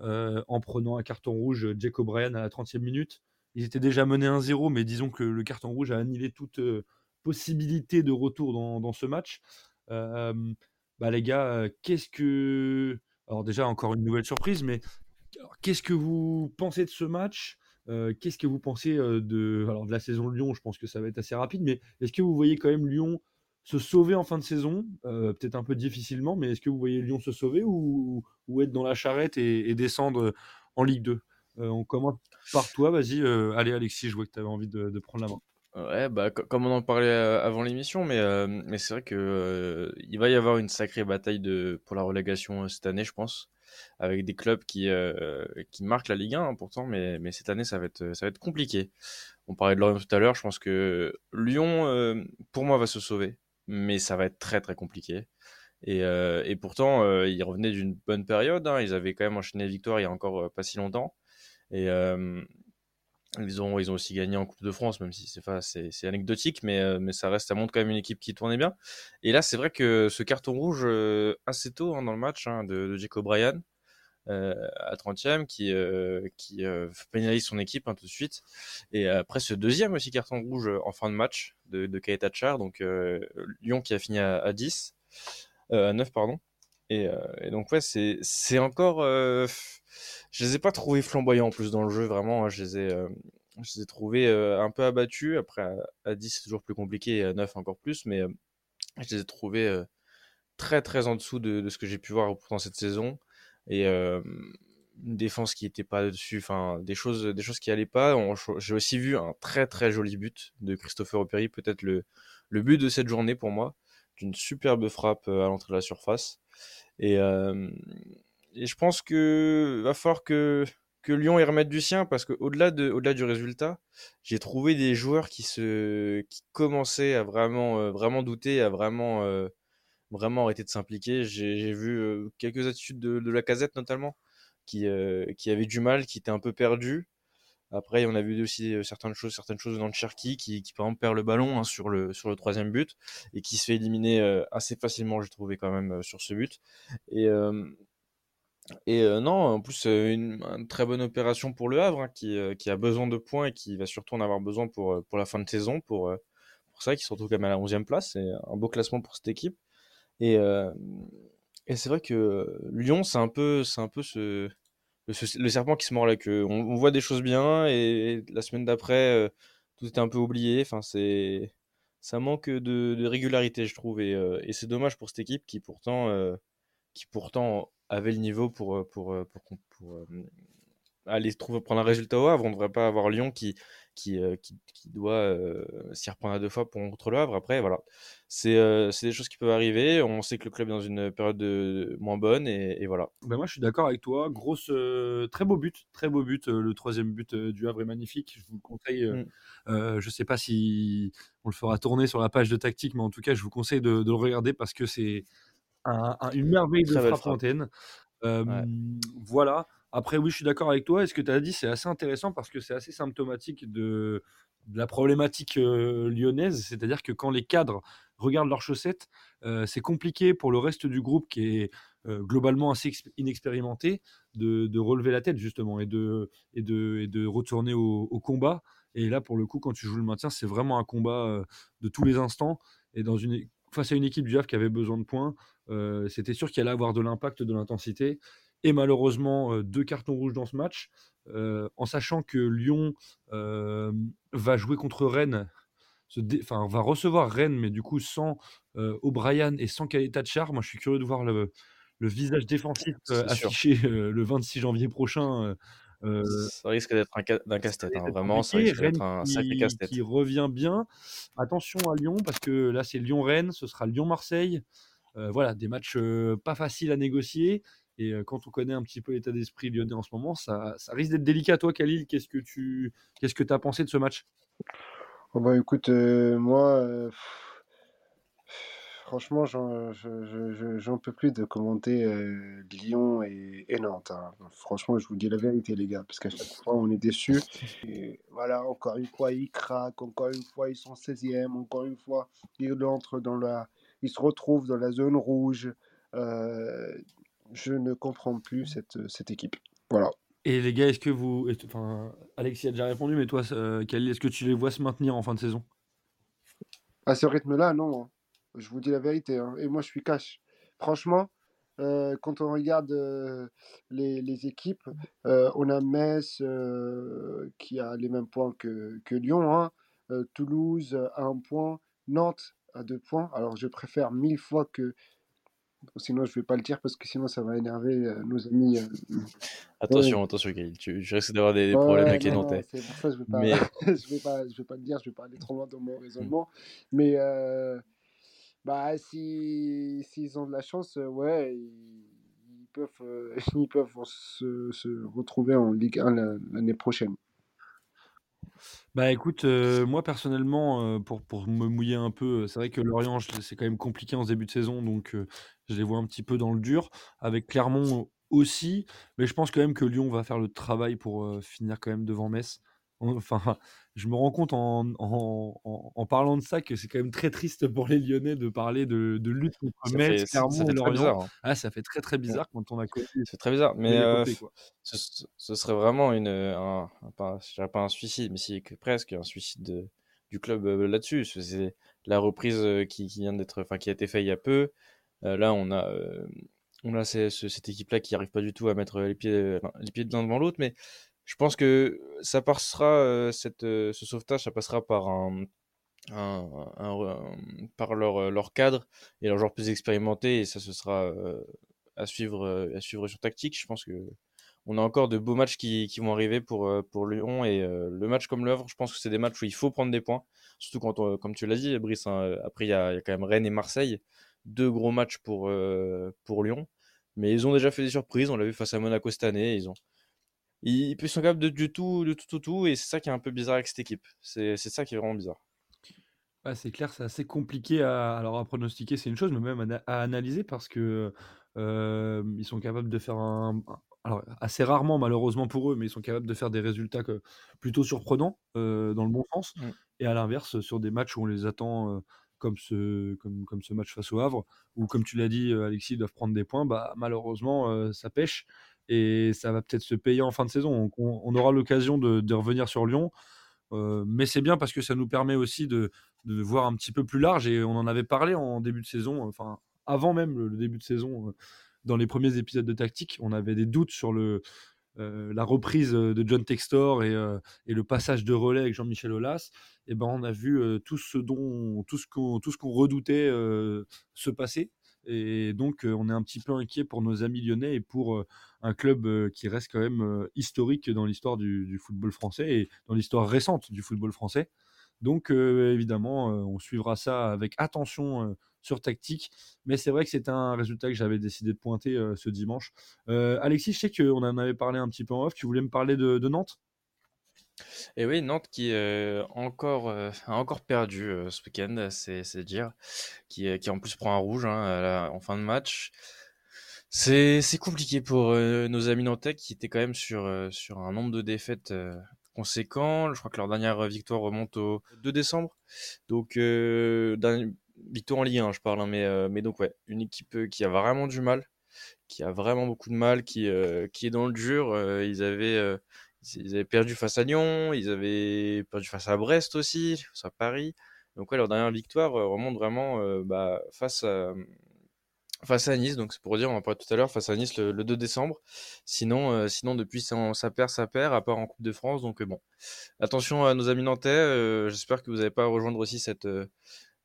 S5: en prenant un carton rouge euh, Jack O'Brien à la 30e minute. Ils étaient déjà menés 1-0, mais disons que le carton rouge a annihilé toute euh, possibilité de retour dans, ce match. bah les gars, qu'est-ce que... Alors déjà, encore une nouvelle surprise, mais qu'est-ce que vous pensez de ce match? Qu'est-ce que vous pensez de, alors, de la saison de Lyon? Je pense que ça va être assez rapide, mais est-ce que vous voyez quand même Lyon se sauver en fin de saison, euh, peut-être un peu difficilement, mais est-ce que vous voyez Lyon se sauver ou, être dans la charrette et, descendre en Ligue 2 on commence par toi. Vas-y, allez Alexis, je vois que tu avais envie de, prendre la main.
S6: Ouais, bah, comme on en parlait avant l'émission, mais, c'est vrai que il va y avoir une sacrée bataille pour la relégation cette année, je pense, avec des clubs qui, marquent la Ligue 1 hein, pourtant, mais, cette année ça va être, ça va être compliqué. On parlait de Lorient tout à l'heure, je pense que Lyon, pour moi, va se sauver, mais ça va être très très compliqué. Et, et pourtant, ils revenaient d'une bonne période, hein. ils avaient quand même enchaîné les victoires il y a encore pas si longtemps. Et ils ont, aussi gagné en Coupe de France, même si c'est, c'est, anecdotique, mais, euh, ça reste, ça montre quand même une équipe qui tournait bien. Et là, c'est vrai que ce carton rouge euh, assez tôt hein, dans le match hein, de, de Jacob Bryan euh, à 30e qui, qui pénalise son équipe hein, tout de suite. Et après ce deuxième aussi carton rouge en fin de match de, de Char, donc Lyon qui a fini à, à 10, à 9, pardon. Et, donc, ouais, c'est, encore je les ai pas trouvés flamboyants en plus dans le jeu, vraiment. Hein, je les ai, euh, je les ai trouvés euh, un peu abattus. Après, à, 10, c'est toujours plus compliqué, et à 9 encore plus, mais euh, je les ai trouvés très très en dessous de, ce que j'ai pu voir pendant cette saison. Et une défense qui n'était pas dessus, enfin des choses, des choses qui allaient pas. J'ai aussi vu un très très joli but de Christopher Operi, peut-être le, le but de cette journée pour moi, d'une superbe frappe à l'entrée de la surface. Et, et je pense que va falloir que, que Lyon y remette du sien parce qu'au-delà de, au-delà du résultat, j'ai trouvé des joueurs qui se, qui commençaient à vraiment, euh, vraiment douter, à vraiment, euh, vraiment arrêter de s'impliquer. J'ai, vu euh, quelques attitudes de, de, la casette notamment qui, qui avaient du mal, qui étaient un peu perdus. Après, on a vu aussi certaines choses, certaines choses dans Cherki qui, qui, par exemple, perd le ballon hein, sur, le, sur le troisième but et qui se fait éliminer assez facilement, j'ai trouvé quand même, sur ce but. Et, et non, en plus, une, une, très bonne opération pour le Havre, hein, qui, qui, a besoin de points et qui va surtout en avoir besoin pour, pour la fin de saison, pour, pour ça, qui se retrouve quand même à la 11e place. C'est un beau classement pour cette équipe. Et, c'est vrai que Lyon, c'est un peu, c'est un peu ce, le, serpent qui se mord la queue. On, voit des choses bien et, la semaine d'après, tout était un peu oublié. Enfin, c'est, ça manque de, régularité, je trouve. Et, c'est dommage pour cette équipe qui pourtant, qui pourtant avait le niveau pour, pour, pour, pour, euh, aller trouver, prendre un résultat au Havre. On ne devrait pas avoir Lyon qui, qui, qui, qui doit s'y reprendre à deux fois pour, contre le Havre. Après, voilà. C'est des choses qui peuvent arriver. On sait que le club est dans une période de, moins bonne et, voilà.
S5: Ben moi, je suis d'accord avec toi. Grosse, très beau but. Très beau but. le troisième but du Havre est magnifique. Je vous conseille. Mm. je ne sais pas si on le fera tourner sur la page de tactique, mais en tout cas, je vous conseille de, de le regarder parce que c'est une merveille de frappe, fontaine. Voilà. Après, oui, je suis d'accord avec toi. Et ce que tu as dit, c'est assez intéressant parce que c'est assez symptomatique de, la problématique lyonnaise. C'est-à-dire que quand les cadres regardent leurs chaussettes, c'est compliqué pour le reste du groupe qui est globalement assez inexpérimenté de, relever la tête, justement, et de, et de, et de retourner au, combat. Et là, pour le coup, quand tu joues le maintien, c'est vraiment un combat de tous les instants. Et dans une, face à une équipe du Havre qui avait besoin de points, euh, c'était sûr qu'il allait avoir de l'impact, de l'intensité. Et malheureusement, euh, deux cartons rouges dans ce match, euh, en sachant que Lyon va jouer contre Rennes, enfin va recevoir Rennes, mais du coup sans O'Brien et sans Kaleta Char. Moi, je suis curieux de voir le, visage défensif affiché le 26 janvier prochain.
S6: ça risque d'être un, casse-tête, hein, vraiment, ça risque d'être un sacré casse-tête.
S5: Qui revient bien. Attention à Lyon, parce que là, c'est Lyon-Rennes, ce sera Lyon-Marseille. Euh, voilà, des matchs euh, pas faciles à négocier. Et euh, quand on connaît un petit peu l'état d'esprit lyonnais en ce moment, ça, risque d'être délicat. Toi, Khalil, qu'est-ce que tu qu'est-ce que as pensé de ce match?
S4: Oh bah, Écoute, moi, franchement, j'en peux plus de commenter Lyon et, Nantes. Hein. Franchement, je vous dis la vérité, les gars, parce qu'à chaque fois, on est déçus. voilà, encore une fois, ils craquent, encore une fois, ils sont 16e, encore une fois, ils entrent dans la il se retrouve dans la zone rouge. Euh, je ne comprends plus cette, cette équipe. Voilà.
S5: Et les gars, est-ce que vous. Enfin, Alexis a déjà répondu, mais toi, euh, est-ce que tu les vois se maintenir en fin de saison?
S4: À ce rythme-là, non. Hein. Je vous dis la vérité. Hein. Et moi, je suis cash. Franchement, euh, quand on regarde les, les, équipes, on a Metz qui a les mêmes points que, que Lyon, hein. Toulouse a un point, Nantes à deux points. Alors je préfère mille fois que Sinon, je vais pas le dire parce que sinon, ça va énerver euh, nos amis. euh, ouais.
S6: Attention, attention, Khalil. Tu, je risque d'avoir des, des problèmes avec les Nantais.
S4: c'est pour ça que je vais pas,
S6: Mais
S4: je vais pas, je vais pas le dire, je vais pas aller trop loin dans mon raisonnement. Mais euh, bah, si, s'ils ont de la chance, ouais, ils, ils peuvent, euh, ils peuvent se, se retrouver en Ligue 1 la- l'année prochaine.
S5: Bah écoute, euh, moi personnellement, euh, pour, me mouiller un peu, c'est vrai que Lorient, c'est quand même compliqué en début de saison, donc euh, je les vois un petit peu dans le dur. Avec Clermont aussi, mais je pense quand même que Lyon va faire le travail pour finir quand même devant Metz. Enfin, je me rends compte en, en, en- en parlant de ça que c'est quand même très triste pour les Lyonnais de parler de, de lutte contre Metz, Clermont et Lorient.
S6: bizarre. hein.
S5: Ah, ça fait très très
S6: Ouais.
S5: bizarre quand on a connu
S6: fait très bizarre. Mais euh, ce, serait vraiment une, un, un- pas, dirais pas un suicide, mais si que presque un suicide de- du club euh, là-dessus. C'est c'est la reprise qui, qui vient d'être, enfin, qui a été faite il y a peu. Euh, là, on a, on a cette équipe-là qui arrive pas du tout à mettre les pieds, les pieds l'un devant l'autre, mais je pense que ça passera, euh, cette, euh, ce sauvetage, ça passera par un, par leur, euh, leur cadre et leurs joueurs plus expérimentés, et ça, ce sera à suivre, à suivre sur tactique. Je pense que on a encore de beaux matchs qui, qui vont arriver pour, pour Lyon, et le match comme l'œuvre, je pense que c'est des matchs où il faut prendre des points, surtout quand, comme tu l'as dit, Brice, hein, après il y y a quand même Rennes et Marseille, deux gros matchs pour, pour Lyon, mais ils ont déjà fait des surprises, on l'a vu face à Monaco cette année, ils ont ils, ils sont capables de, du tout, de tout, tout, tout, et c'est ça qui est un peu bizarre avec cette équipe. C'est ça qui est vraiment bizarre.
S5: Ouais, c'est clair, c'est assez compliqué à, alors à pronostiquer, c'est une chose, mais même à, na- à analyser parce que euh, ils sont capables de faire un, alors assez rarement malheureusement pour eux, mais ils sont capables de faire des résultats que- plutôt surprenants euh, dans le bon sens.
S6: Mm.
S5: Et à l'inverse, sur des matchs où on les attend euh, comme ce, comme, comme ce match face au Havre, où comme tu l'as dit, Alexis, ils doivent prendre des points, bah malheureusement ça pêche et ça va peut-être se payer en fin de saison. On, aura l'occasion de, revenir sur Lyon. Euh, mais c'est bien parce que ça nous permet aussi de, voir un petit peu plus large et on en avait parlé en début de saison, enfin avant même le, début de saison, euh, dans les premiers épisodes de Tactique, on avait des doutes sur le, euh, la reprise de John Textor et, le passage de relais avec Jean-Michel Aulas. Et ben on a vu tout ce dont tout ce qu'on tout ce qu'on redoutait se passer. Et donc on est un petit peu inquiet pour nos amis lyonnais et pour un club qui reste quand même historique dans l'histoire du, football français et dans l'histoire récente du football français. Donc évidemment, on suivra ça avec attention sur tactique. Mais c'est vrai que c'est un résultat que j'avais décidé de pointer ce dimanche. Alexis, je sais qu'on en avait parlé un petit peu en off. Tu voulais me parler de Nantes?
S6: Et oui, Nantes qui euh, encore, euh, a encore perdu euh, ce week-end, c'est c'est dire, qui, qui en plus prend un rouge hein, en fin de match. C'est c'est compliqué pour nos amis nantais qui étaient quand même sur, sur un nombre de défaites euh, conséquent. Je crois que leur dernière victoire remonte au 2 décembre. Donc, euh, victoire en Ligue 1, je parle, hein, mais, mais donc, ouais, une équipe qui a vraiment du mal, qui a vraiment beaucoup de mal, qui, qui est dans le dur. Ils avaient. Ils avaient perdu face à Lyon, ils avaient perdu face à Brest aussi, face à Paris. Donc ouais, leur dernière victoire euh, remonte vraiment euh, bah, face à face à Nice. Donc c'est pour dire, on en parlait tout à l'heure, face à Nice le, le 2 décembre. Sinon, euh, sinon depuis ça, ça perd, ça perd, à part en Coupe de France. Donc bon, attention à nos amis nantais. J'espère que vous n'allez pas rejoindre aussi cette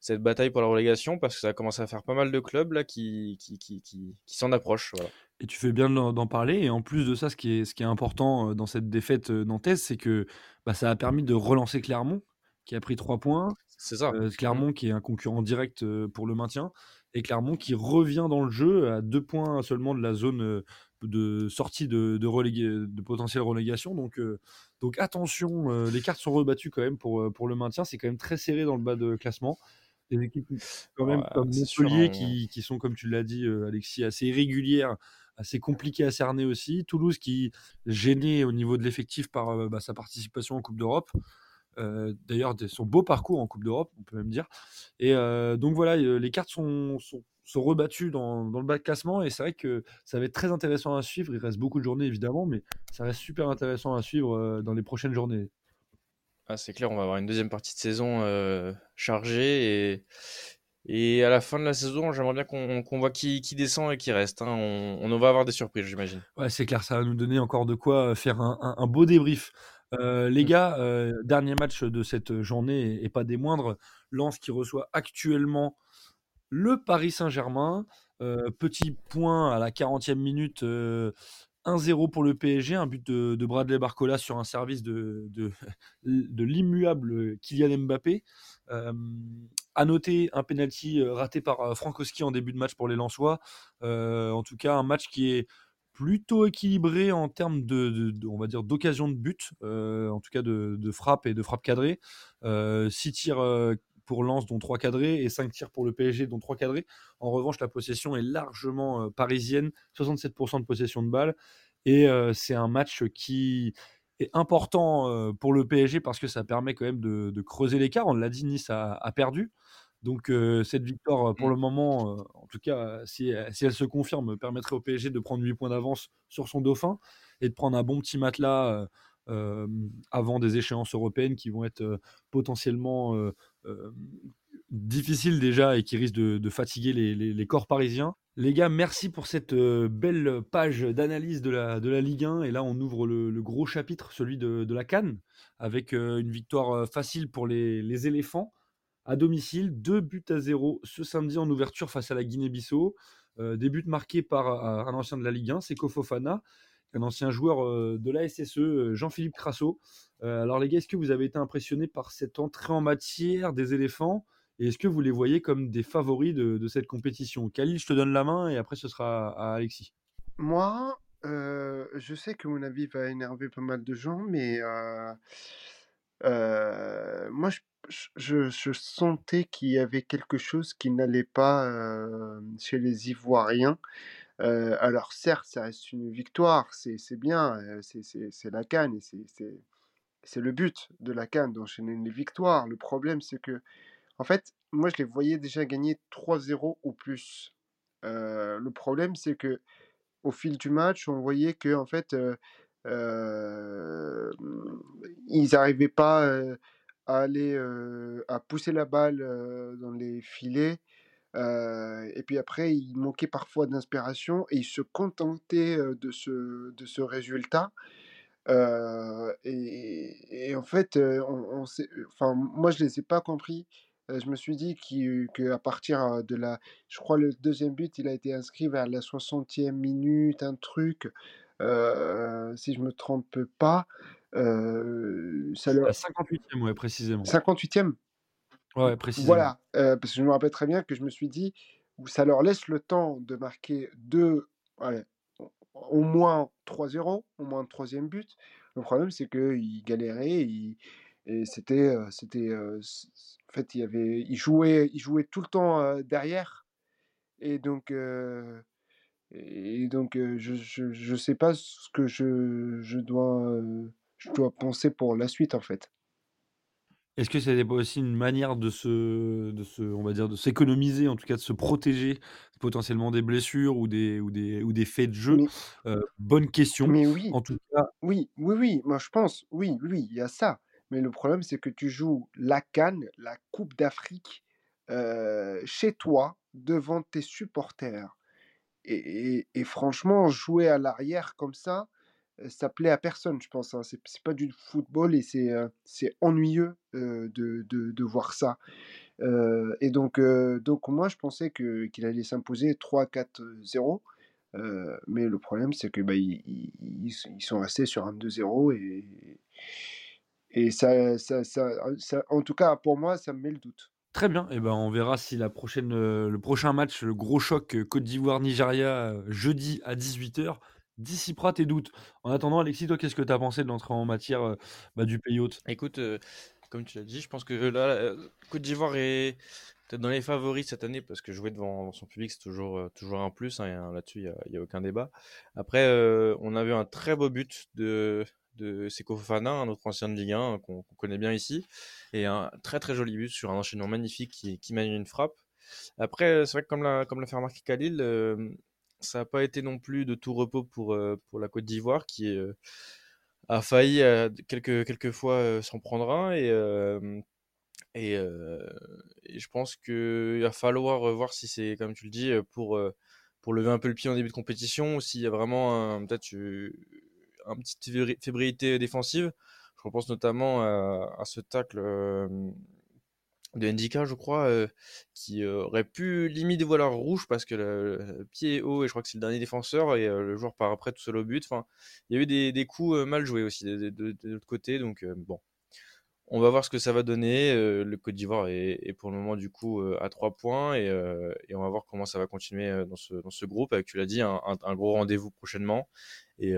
S6: cette bataille pour la relégation parce que ça a commencé à faire pas mal de clubs là qui qui qui qui, qui s'en approchent. Voilà.
S5: Et tu fais bien d'en d'en parler. Et en plus de ça, ce qui est, ce qui est important euh, dans cette défaite euh, nantaise, c'est que bah, ça a permis de relancer Clermont, qui a pris trois points.
S6: C'est ça.
S5: Euh,
S6: Mm.
S5: Clermont qui est un concurrent direct euh, pour le maintien. Et Clermont qui revient dans le jeu à deux points seulement de la zone euh, de sortie de, de, de potentielle relégation. Donc, euh, donc attention, euh, les cartes sont rebattues quand même pour, euh, pour le maintien. C'est quand même très serré dans le bas de classement. Des équipes quand même
S6: Ouais,
S5: comme
S6: c'est sûr,
S5: Montpellier
S6: hein.
S5: qui, qui sont, comme tu l'as dit, euh, Alexis, assez irrégulières, assez compliquées à cerner aussi. Toulouse qui gêné au niveau de l'effectif par euh, bah, sa participation en Coupe d'Europe. Euh, D'ailleurs, son beau parcours en Coupe d'Europe, on peut même dire. Et euh, donc voilà, les cartes sont, sont, sont rebattues dans, dans le bas de classement et c'est vrai que ça va être très intéressant à suivre. Il reste beaucoup de journées évidemment, mais ça reste super intéressant à suivre dans les prochaines journées.
S6: Ah, c'est clair, on va avoir une deuxième partie de saison chargée et, et à la fin de la saison, j'aimerais bien qu'on voit qui, qui descend et qui reste. hein. On, on va avoir des surprises, j'imagine.
S5: Ouais, c'est clair, ça va nous donner encore de quoi euh, faire un, un- un beau débrief. Euh, les
S6: Mm.
S5: gars, euh, dernier match de cette journée et pas des moindres, Lens qui reçoit actuellement le Paris Saint-Germain. petit point à la 40e minute. 1-0 pour le PSG, un but de, Bradley Barcola sur un service de, l'immuable Kylian Mbappé. Euh, noter un penalty raté par Frankowski en début de match pour les Lensois. en tout cas, un match qui est plutôt équilibré en termes de, on va dire d'occasion de but, en tout cas de, de, frappe et de frappe cadrée. 6 tirs pour Lens, dont 3 cadrés, et 5 tirs pour le PSG, dont 3 cadrés. En revanche, la possession est largement euh, parisienne, 67% de possession de balle. Et euh, c'est un match qui est important euh, pour le PSG parce que ça permet quand même de, creuser l'écart. On l'a dit, Nice a, perdu. Donc cette victoire, pour le mmh. moment, en tout cas, si, si, elle se confirme, permettrait au PSG de prendre 8 points d'avance sur son dauphin et de prendre un bon petit matelas avant des échéances européennes qui vont être potentiellement difficiles déjà et qui risquent de, fatiguer les, corps parisiens. Les gars, merci pour cette belle page d'analyse de la, de la Ligue 1. Et là, on ouvre le, gros chapitre, celui de, la Cannes, avec une victoire facile pour les, éléphants à domicile, deux buts à zéro ce samedi en ouverture face à la Guinée-Bissau. des buts marqués par un ancien de la Ligue 1, c'est Kofofana, un ancien joueur euh, de la SSE, euh, Jean-Philippe Crasso. Euh, alors les gars, est-ce que vous avez été impressionné par cette entrée en matière des éléphants? Et est-ce que vous les voyez comme des favoris de, cette compétition? Khalil, je te donne la main et après ce sera à Alexis.
S4: Moi, je sais que mon avis va énerver pas mal de gens, mais moi, je, je, sentais qu'il y avait quelque chose qui n'allait pas chez les Ivoiriens alors certes, ça reste une victoire, c'est bien, c'est la canne c'est le but de la canne d'enchaîner les victoires. Le problème, c'est que, en fait, moi, je les voyais déjà gagner 3-0 ou plus. le problème, c'est que au fil du match, on voyait que, en fait, ils n'arrivaient pas à aller à pousser la balle dans les filets et puis après, il manquait parfois d'inspiration et il se contentait de ce, de ce résultat. et, en fait, on, enfin, moi, je ne les ai pas compris. je me suis dit qu'à partir de la. Je crois le deuxième but, il a été inscrit vers la 60e minute, un truc. si je me trompe pas.
S5: ça leur... La 58e, ouais, précisément.
S4: 58e
S5: Ouais, précisément.
S4: Voilà, parce que je me rappelle très bien que je me suis dit, ça leur laisse le temps de marquer deux, au moins 3-0, au moins un troisième but. Le problème, c'est qu'ils galéraient, et c'était, en fait, il avait, ils jouaient, ils jouaient tout le temps derrière, et donc, et donc, je, je, je sais pas ce que je, je dois, je dois penser pour la suite, en fait.
S5: Est-ce que c'était pas aussi une manière de se de se on va dire, de s'économiser, en tout cas de se protéger potentiellement des blessures ou des ou des ou des faits de jeu? bonne question.
S4: mais oui,
S5: En tout cas
S4: oui, oui, oui, moi je pense, oui, oui, il y a ça. Mais le problème, c'est que tu joues la CAN, la Coupe d'Afrique, chez toi, devant tes supporters. Et, et franchement, jouer à l'arrière comme ça, ça plaît à personne, je pense. Hein. C'est, pas du football et c'est, c'est ennuyeux de, de, de, voir ça. et donc, moi, je pensais qu'il allait s'imposer 3-4-0. mais le problème, c'est que bah, ils, sont restés sur un 2-0 et, et ça, en tout cas, pour moi, ça me met le doute.
S5: Très bien, et ben on verra si le prochain match, le gros choc Côte d'Ivoire-Nigeria, jeudi à 18h, dissipera tes doutes. En attendant, Alexis, toi, qu'est-ce que tu as pensé de l'entrée en matière euh, bah, du pays hôte
S6: Écoute, euh, comme tu l'as dit, je pense que là, euh, Côte d'Ivoire est peut-être dans les favoris cette année parce que jouer devant son public, c'est toujours, toujours un plus. Hein, Là-dessus, il n'y a, aucun débat. Après, on a vu un très beau but de, de Seko Fofana, un autre ancien de Ligue 1 qu'on connaît bien ici, et un très très joli but sur un enchaînement magnifique qui, qui mène une frappe. Après, c'est vrai que comme l'a, comme fait remarquer Khalil, ça n'a pas été non plus de tout repos pour, euh, pour la Côte d'Ivoire qui euh, a failli euh, quelques, quelques fois s'en prendre un et, et, je pense qu'il va falloir voir si c'est, comme tu le dis, pour, pour lever un peu le pied en début de compétition ou s'il y a vraiment peut-être une petite fébrilité défensive. Je pense notamment à, ce tacle de de Ndika, je crois, qui aurait pu limite voir rouge parce que le, pied est haut et je crois que c'est le dernier défenseur et le joueur part après tout seul au but. Enfin, il y a eu des, coups mal joués aussi de, l'autre côté, donc bon. On va voir ce que ça va donner. le Côte d'Ivoire est, pour le moment du coup à 3 points et, et, on va voir comment ça va continuer dans ce, groupe avec, tu l'as dit, un, gros rendez-vous prochainement. Et,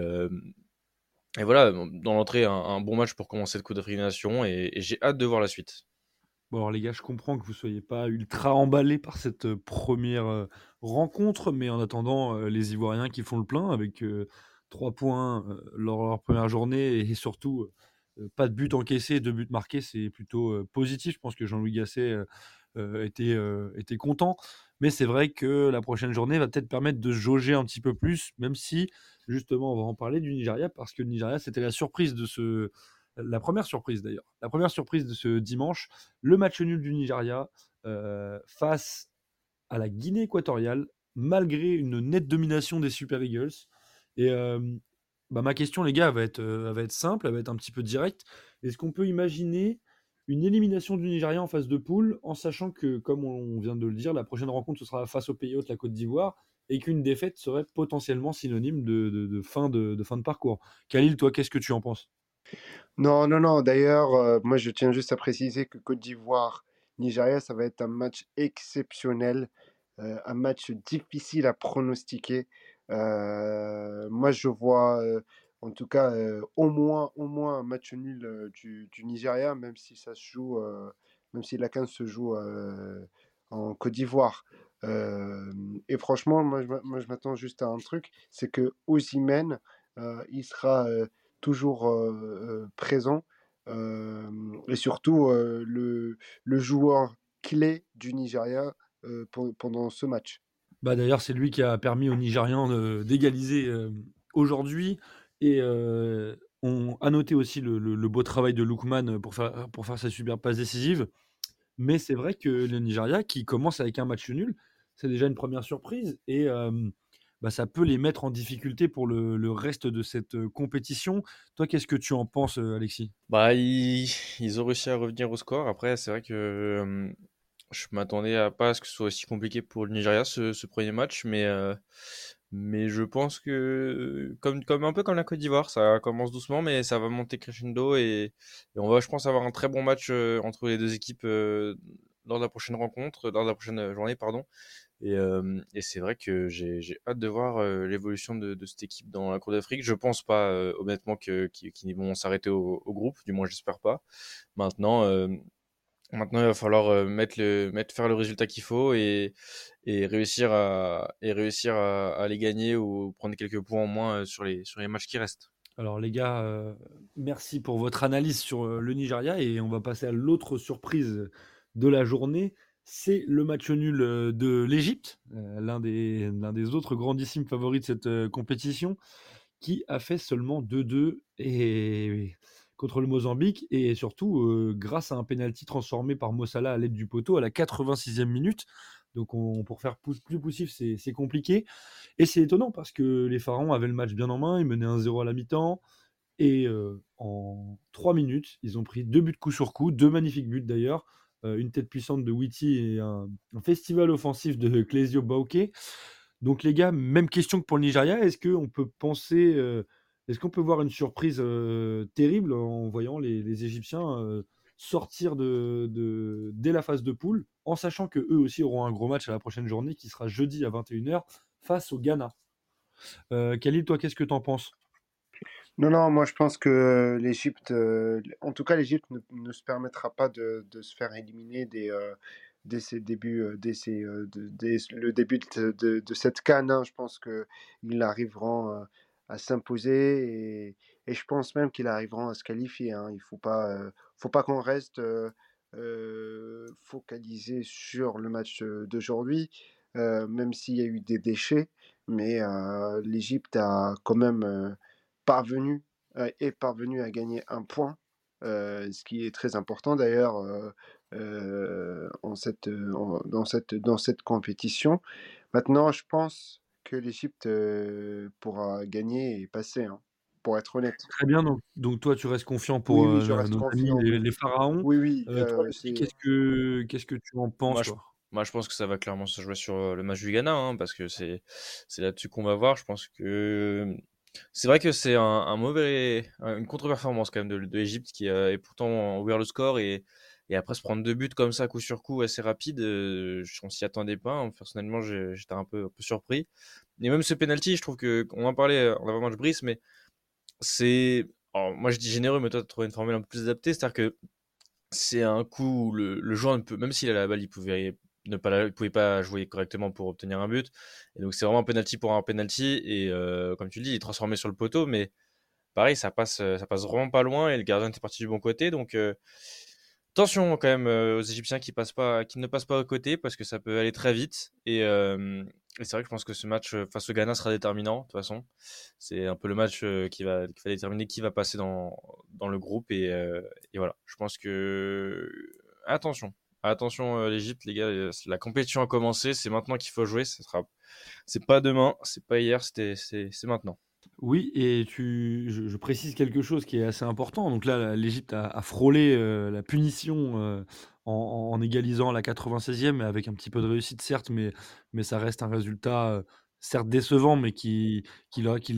S6: et voilà, dans l'entrée, un, bon match pour commencer le d'Afrique des Nations et, j'ai hâte de voir la suite.
S5: Bon, alors les gars, je comprends que vous soyez pas ultra emballés par cette euh, première euh, rencontre, mais en attendant, euh, les Ivoiriens qui font le plein avec trois points lors de leur première journée et surtout pas de but encaissé, deux buts marqués, c'est plutôt positif. Je pense que Jean-Louis Gasset était, était content. Mais c'est vrai que la prochaine journée va peut-être permettre de jauger un petit peu plus, même si justement on va en parler du Nigeria, parce que le Nigeria c'était la surprise de ce, la première surprise d'ailleurs, la première surprise de ce dimanche, le match nul du Nigeria face à la Guinée équatoriale, malgré une nette domination des Super Eagles. Et bah, ma question, les gars, va être, va être simple, va être un petit peu directe. Est-ce qu'on peut imaginer une élimination du Nigeria en phase de poule, en sachant que, comme on vient de le dire, la prochaine rencontre ce sera face au pays hôte, la Côte d'Ivoire, et qu'une défaite serait potentiellement synonyme de, fin de parcours? Khalil, toi, qu'est-ce que tu en penses?
S4: Non, non, non. D'ailleurs, euh, moi, je tiens juste à préciser que Côte d'Ivoire, Nigeria, ça va être un match exceptionnel, euh, un match difficile à pronostiquer. Euh, moi, je vois en tout cas, au, moins, au moins un match nul du, Nigeria, même si ça se joue, même si la 15 se joue en Côte d'Ivoire. et franchement, moi, je, m'attends juste à un truc, c'est que Osimhen, il sera toujours présent. et surtout, le, joueur clé du Nigeria pendant ce match.
S5: Bah D'ailleurs, c'est lui qui a permis aux Nigérians d'égaliser aujourd'hui. Et on a noté aussi le, beau travail de Lukman pour faire, pour faire sa superbe passe décisive. Mais c'est vrai que le Nigeria, qui commence avec un match nul, c'est déjà une première surprise. Et bah, ça peut les mettre en difficulté pour le, reste de cette compétition. Toi, qu'est-ce que tu en penses, Alexis?
S6: Bah, ils, ont réussi à revenir au score. Après, c'est vrai que je m'attendais à pas à ce que ce soit aussi compliqué pour le Nigeria ce, premier match. Mais mais je pense que, comme, comme un peu comme la Côte d'Ivoire, ça commence doucement, mais ça va monter crescendo et, on va, je pense, avoir un très bon match entre les deux équipes euh, lors de la prochaine rencontre, lors la prochaine journée, pardon. Et, euh, c'est vrai que j'ai hâte de voir l'évolution de, cette équipe dans la Coupe d'Afrique. Je pense pas, honnêtement, qu'ils vont s'arrêter au, groupe, du moins j'espère pas. Maintenant, Maintenant, il va falloir euh, mettre le, mettre, faire le résultat qu'il faut et, et réussir, à, et réussir à, les gagner ou prendre quelques points en moins euh, sur les, sur les matchs qui restent.
S5: Alors les gars, euh, merci pour votre analyse sur le Nigeria et on va passer à l'autre surprise de la journée. C'est le match nul de l'Égypte, l'un des, l'un des autres grandissimes favoris de cette compétition, qui a fait seulement 2-2 et contre le Mozambique et surtout grâce à un penalty transformé par Mossala à l'aide du poteau à la 86e minute. Donc on, pour faire plus poussif, c'est compliqué. Et c'est étonnant parce que les Pharaons avaient le match bien en main, ils menaient 1-0 à la mi-temps. Et en 3 minutes, ils ont pris deux buts coup sur coup, deux magnifiques buts d'ailleurs. Une tête puissante de Witty et un, festival offensif de Clésio Bauke. Donc les gars, même question que pour le Nigeria, est-ce qu'on peut penser est-ce qu'on peut voir une surprise terrible en voyant les, Égyptiens sortir de, dès la phase de poule, en sachant que eux aussi auront un gros match à la prochaine journée qui sera jeudi à 21h face au Ghana? Khalil, toi, qu'est-ce que tu en penses?
S4: Non, non, moi je pense que l'Égypte, en tout cas l'Égypte ne, se permettra pas de, se faire éliminer dès, dès ses débuts, dès, le début de, cette canne. Hein. Je pense qu'ils arriveront à s'imposer et, et, je pense même qu'ils arriveront à se qualifier. Hein. Il ne faut pas, faut pas qu'on reste focalisé sur le match d'aujourd'hui, même s'il y a eu des déchets. Mais l'Égypte a quand même parvenu, est parvenu à gagner un point, ce qui est très important d'ailleurs en cette, dans, cette, dans cette compétition. Maintenant, je pense que l'Égypte pourra gagner et passer. Hein. pour être honnête.
S5: Très bien, donc, donc toi tu restes confiant pour
S4: oui,
S5: euh,
S4: je reste
S5: nos amis
S4: confiant.
S5: les, les pharaons.
S4: Oui, oui,
S5: Euh,
S4: euh,
S5: qu'est-ce que qu'est-ce que tu en penses
S6: Moi, je,
S5: toi?
S6: moi, je pense que ça va clairement se jouer sur euh, le match du Ghana, hein, parce que c'est c'est là-dessus qu'on va voir. Je pense que c'est vrai que c'est un, mauvais, une contre-performance quand même de, de l'Égypte qui a et pourtant ouvert le score et, après se prendre deux buts comme ça coup sur coup assez rapide, euh, on s'y attendait pas. hein. Personnellement, j'étais un peu, surpris. Et même ce penalty, je trouve que on en parlait en avant-match Brice, mais c'est moi je dis généreux, mais toi tu as trouvé une formule un peu plus adaptée, c'est-à-dire que c'est un coup où le, le joueur ne peut, même s'il a la balle, il pouvait ne pas la- pouvait pas jouer correctement pour obtenir un but. Et donc c'est vraiment un penalty pour un penalty. Et euh, comme tu le dis, il est transformé sur le poteau, mais pareil, ça passe, euh, ça passe vraiment pas loin et le gardien était parti du bon côté. Donc euh, attention quand même aux Égyptiens qui ne passent pas au côté parce que ça peut aller très vite. Et, c'est vrai que je pense que ce match face au Ghana sera déterminant de toute façon. C'est un peu le match qui va, déterminer qui va passer dans, le groupe et voilà. Je pense que attention. Attention euh, l'Égypte, les gars, euh, la compétition a commencé, c'est maintenant qu'il faut jouer, ça sera c'est pas demain, c'est pas hier, c'était c'est c'est maintenant.
S5: Oui, et tu, je, précise quelque chose qui est assez important. Donc là, l'Égypte a, frôlé euh, la punition en, égalisant la 96e, avec un petit peu de réussite, certes, mais, mais ça reste un résultat, certes décevant, mais qui, qui, leur, qui,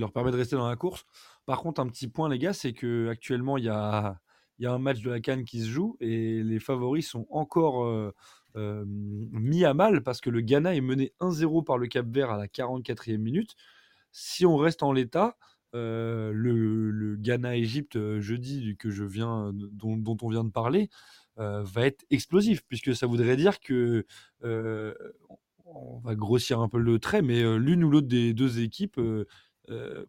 S5: leur permet de rester dans la course. Par contre, un petit point, les gars, c'est qu'actuellement, il y a, il y a un match de la Cannes qui se joue et les favoris sont encore euh, euh, mis à mal parce que le Ghana est mené 1-0 par le Cap-Vert à la 44e minute. Si on reste en l'état, euh, le, Ghana-Égypte jeudi que je viens, dont, dont on vient de parler va être explosif, puisque ça voudrait dire que on va grossir un peu le trait, mais l'une ou l'autre des deux équipes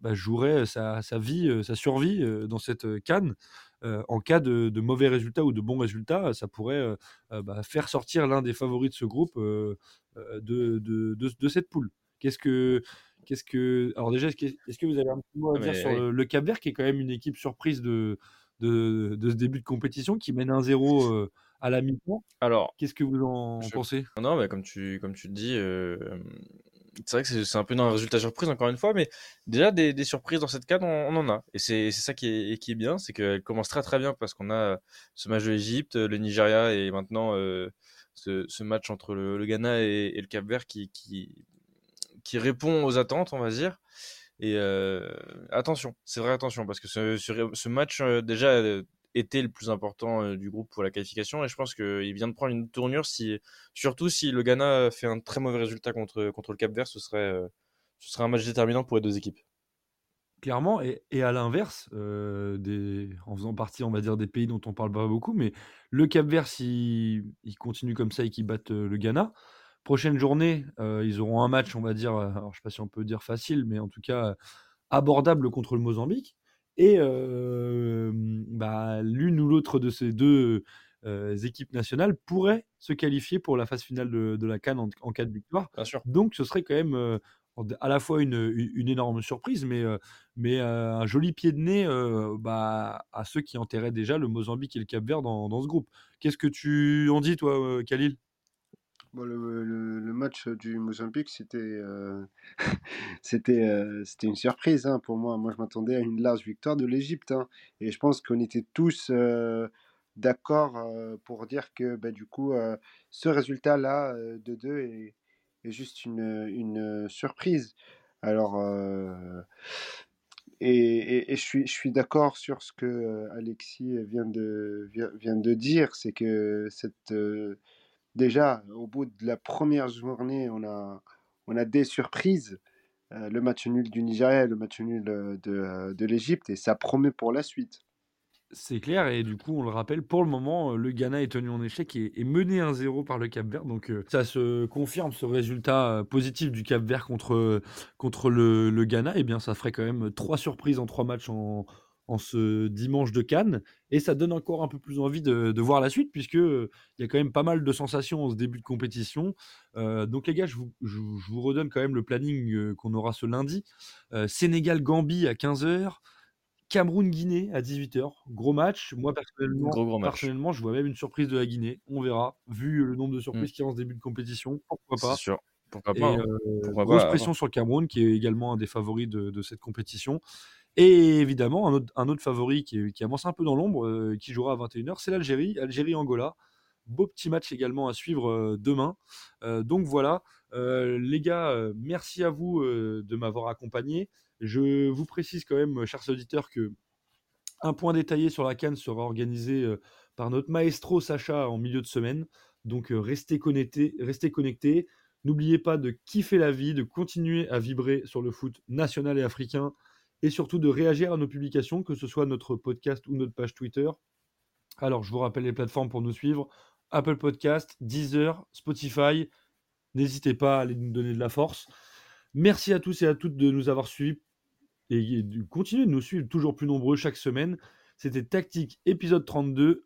S5: bah, jouerait sa, sa vie, euh, sa survie euh, dans cette euh, canne. Euh, en cas de, de mauvais résultats ou de bons résultats, ça pourrait euh, euh, bah, faire sortir l'un des favoris de ce groupe euh, euh, de, de, de- cette poule. Qu'est-ce que, qu'est-ce que, alors déjà, est-ce que, vous avez un petit mot à
S6: Ah,
S5: dire
S6: mais
S5: sur
S6: oui.
S5: le, le Cap-Vert, qui est quand même une équipe surprise de, de, de ce début de compétition, qui mène 1-0 euh, à la mi-temps?
S6: Alors,
S5: Qu'est-ce que vous en
S6: je
S5: pensez?
S6: Non, mais comme tu comme tu le dis, euh, c'est vrai que c'est un peu un résultat surprise encore une fois, mais déjà des, surprises dans cette cadre, on, en a. Et c'est ça qui est, bien, c'est qu'elle commence très très bien parce qu'on a ce match de l'Égypte, le Nigeria et maintenant euh, ce, match entre le, Ghana et, le Cap-Vert qui, répond aux attentes, on va dire. Et euh, attention, c'est vrai attention, parce que ce, match euh, déjà euh, était le plus important du groupe pour la qualification, et je pense qu'il vient de prendre une tournure, si, surtout si le Ghana fait un très mauvais résultat contre, contre le Cap Vert, ce serait, ce serait un match déterminant pour les deux équipes.
S5: Clairement, et, à l'inverse, en faisant partie, on va dire, des pays dont on parle pas beaucoup, mais le Cap-Vert, s'il il continue comme ça et qu'ils battent le Ghana, prochaine journée, ils auront un match, on va dire, euh, alors je sais pas si on peut dire facile, mais en tout cas abordable contre le Mozambique. Et bah, l'une ou l'autre de ces deux équipes nationales pourrait se qualifier pour la phase finale de, de la Cannes en, en cas de victoire.
S6: Bien sûr.
S5: Donc ce serait quand même à la fois une, énorme surprise, mais, mais un joli pied de nez euh, bah, à ceux qui enterraient déjà le Mozambique et le Cap-Vert dans, dans ce groupe. Qu'est-ce que tu en dis, toi, Khalil?
S4: Bon, le, le- match du Mozambique, c'était euh, euh, une surprise hein, pour moi. Moi, je m'attendais à une large victoire de l'Égypte. hein. Et je pense qu'on était tous euh, d'accord euh, pour dire que bah, du coup, ce résultat-là de 2 est, juste une, une surprise. Alors, et, et- et je suis, je suis d'accord sur ce que Alexis vient de, vient, vient de dire, c'est que cette, déjà, au bout de la première journée, on a, des surprises. Euh, le match nul du Nigeria et le match nul euh, de, euh, de l'Égypte, et ça promet pour la suite.
S5: C'est clair, et du coup, on le rappelle, pour le moment, le Ghana est tenu en échec et est mené 1-0 par le Cap-Vert. Donc, euh, ça se confirme, ce résultat positif du Cap-Vert contre, contre le, le Ghana. Et bien, ça ferait quand même trois surprises en trois matchs en, en ce dimanche de Cannes. Et ça donne encore un peu plus envie de, de voir la suite, puisque euh, il y a quand même pas mal de sensations en ce début de compétition. Euh, donc, les gars, je vous, je vous- je vous redonne quand même le planning euh, qu'on aura ce lundi. Euh, Sénégal-Gambie à 15h. Cameroun-Guinée à 18h, gros match. Moi, personnellement,
S6: Gros, gros match.
S5: personnellement, je vois même une surprise de la Guinée. On verra. Vu le nombre de
S6: Mm.
S5: surprises qu'il y a en ce début de compétition, pourquoi pas.
S6: sûr. Pourquoi
S5: Et
S6: pas hein. Pourquoi
S5: grosse
S6: pas, à
S5: pression sur le Cameroun, qui est également un des favoris de, de cette compétition. Et évidemment, un autre, favori qui, avance un peu dans l'ombre, euh, qui jouera à 21h, c'est l'Algérie, Algérie-Angola. Beau petit match également à suivre euh, demain. Euh, donc voilà, les gars, merci à vous de m'avoir accompagné. Je vous précise quand même, chers auditeurs, que un point détaillé sur la Cannes sera organisé par notre maestro Sacha en milieu de semaine. Donc restez connectés, restez connectés. N'oubliez pas de kiffer la vie, de continuer à vibrer sur le foot national et africain et surtout de réagir à nos publications, que ce soit notre podcast ou notre page Twitter. Alors, je vous rappelle les plateformes pour nous suivre Apple Podcast, Deezer, Spotify. N'hésitez pas à aller nous donner de la force. Merci à tous et à toutes de nous avoir suivis et de continuer de nous suivre toujours plus nombreux chaque semaine. C'était Tactique épisode 32.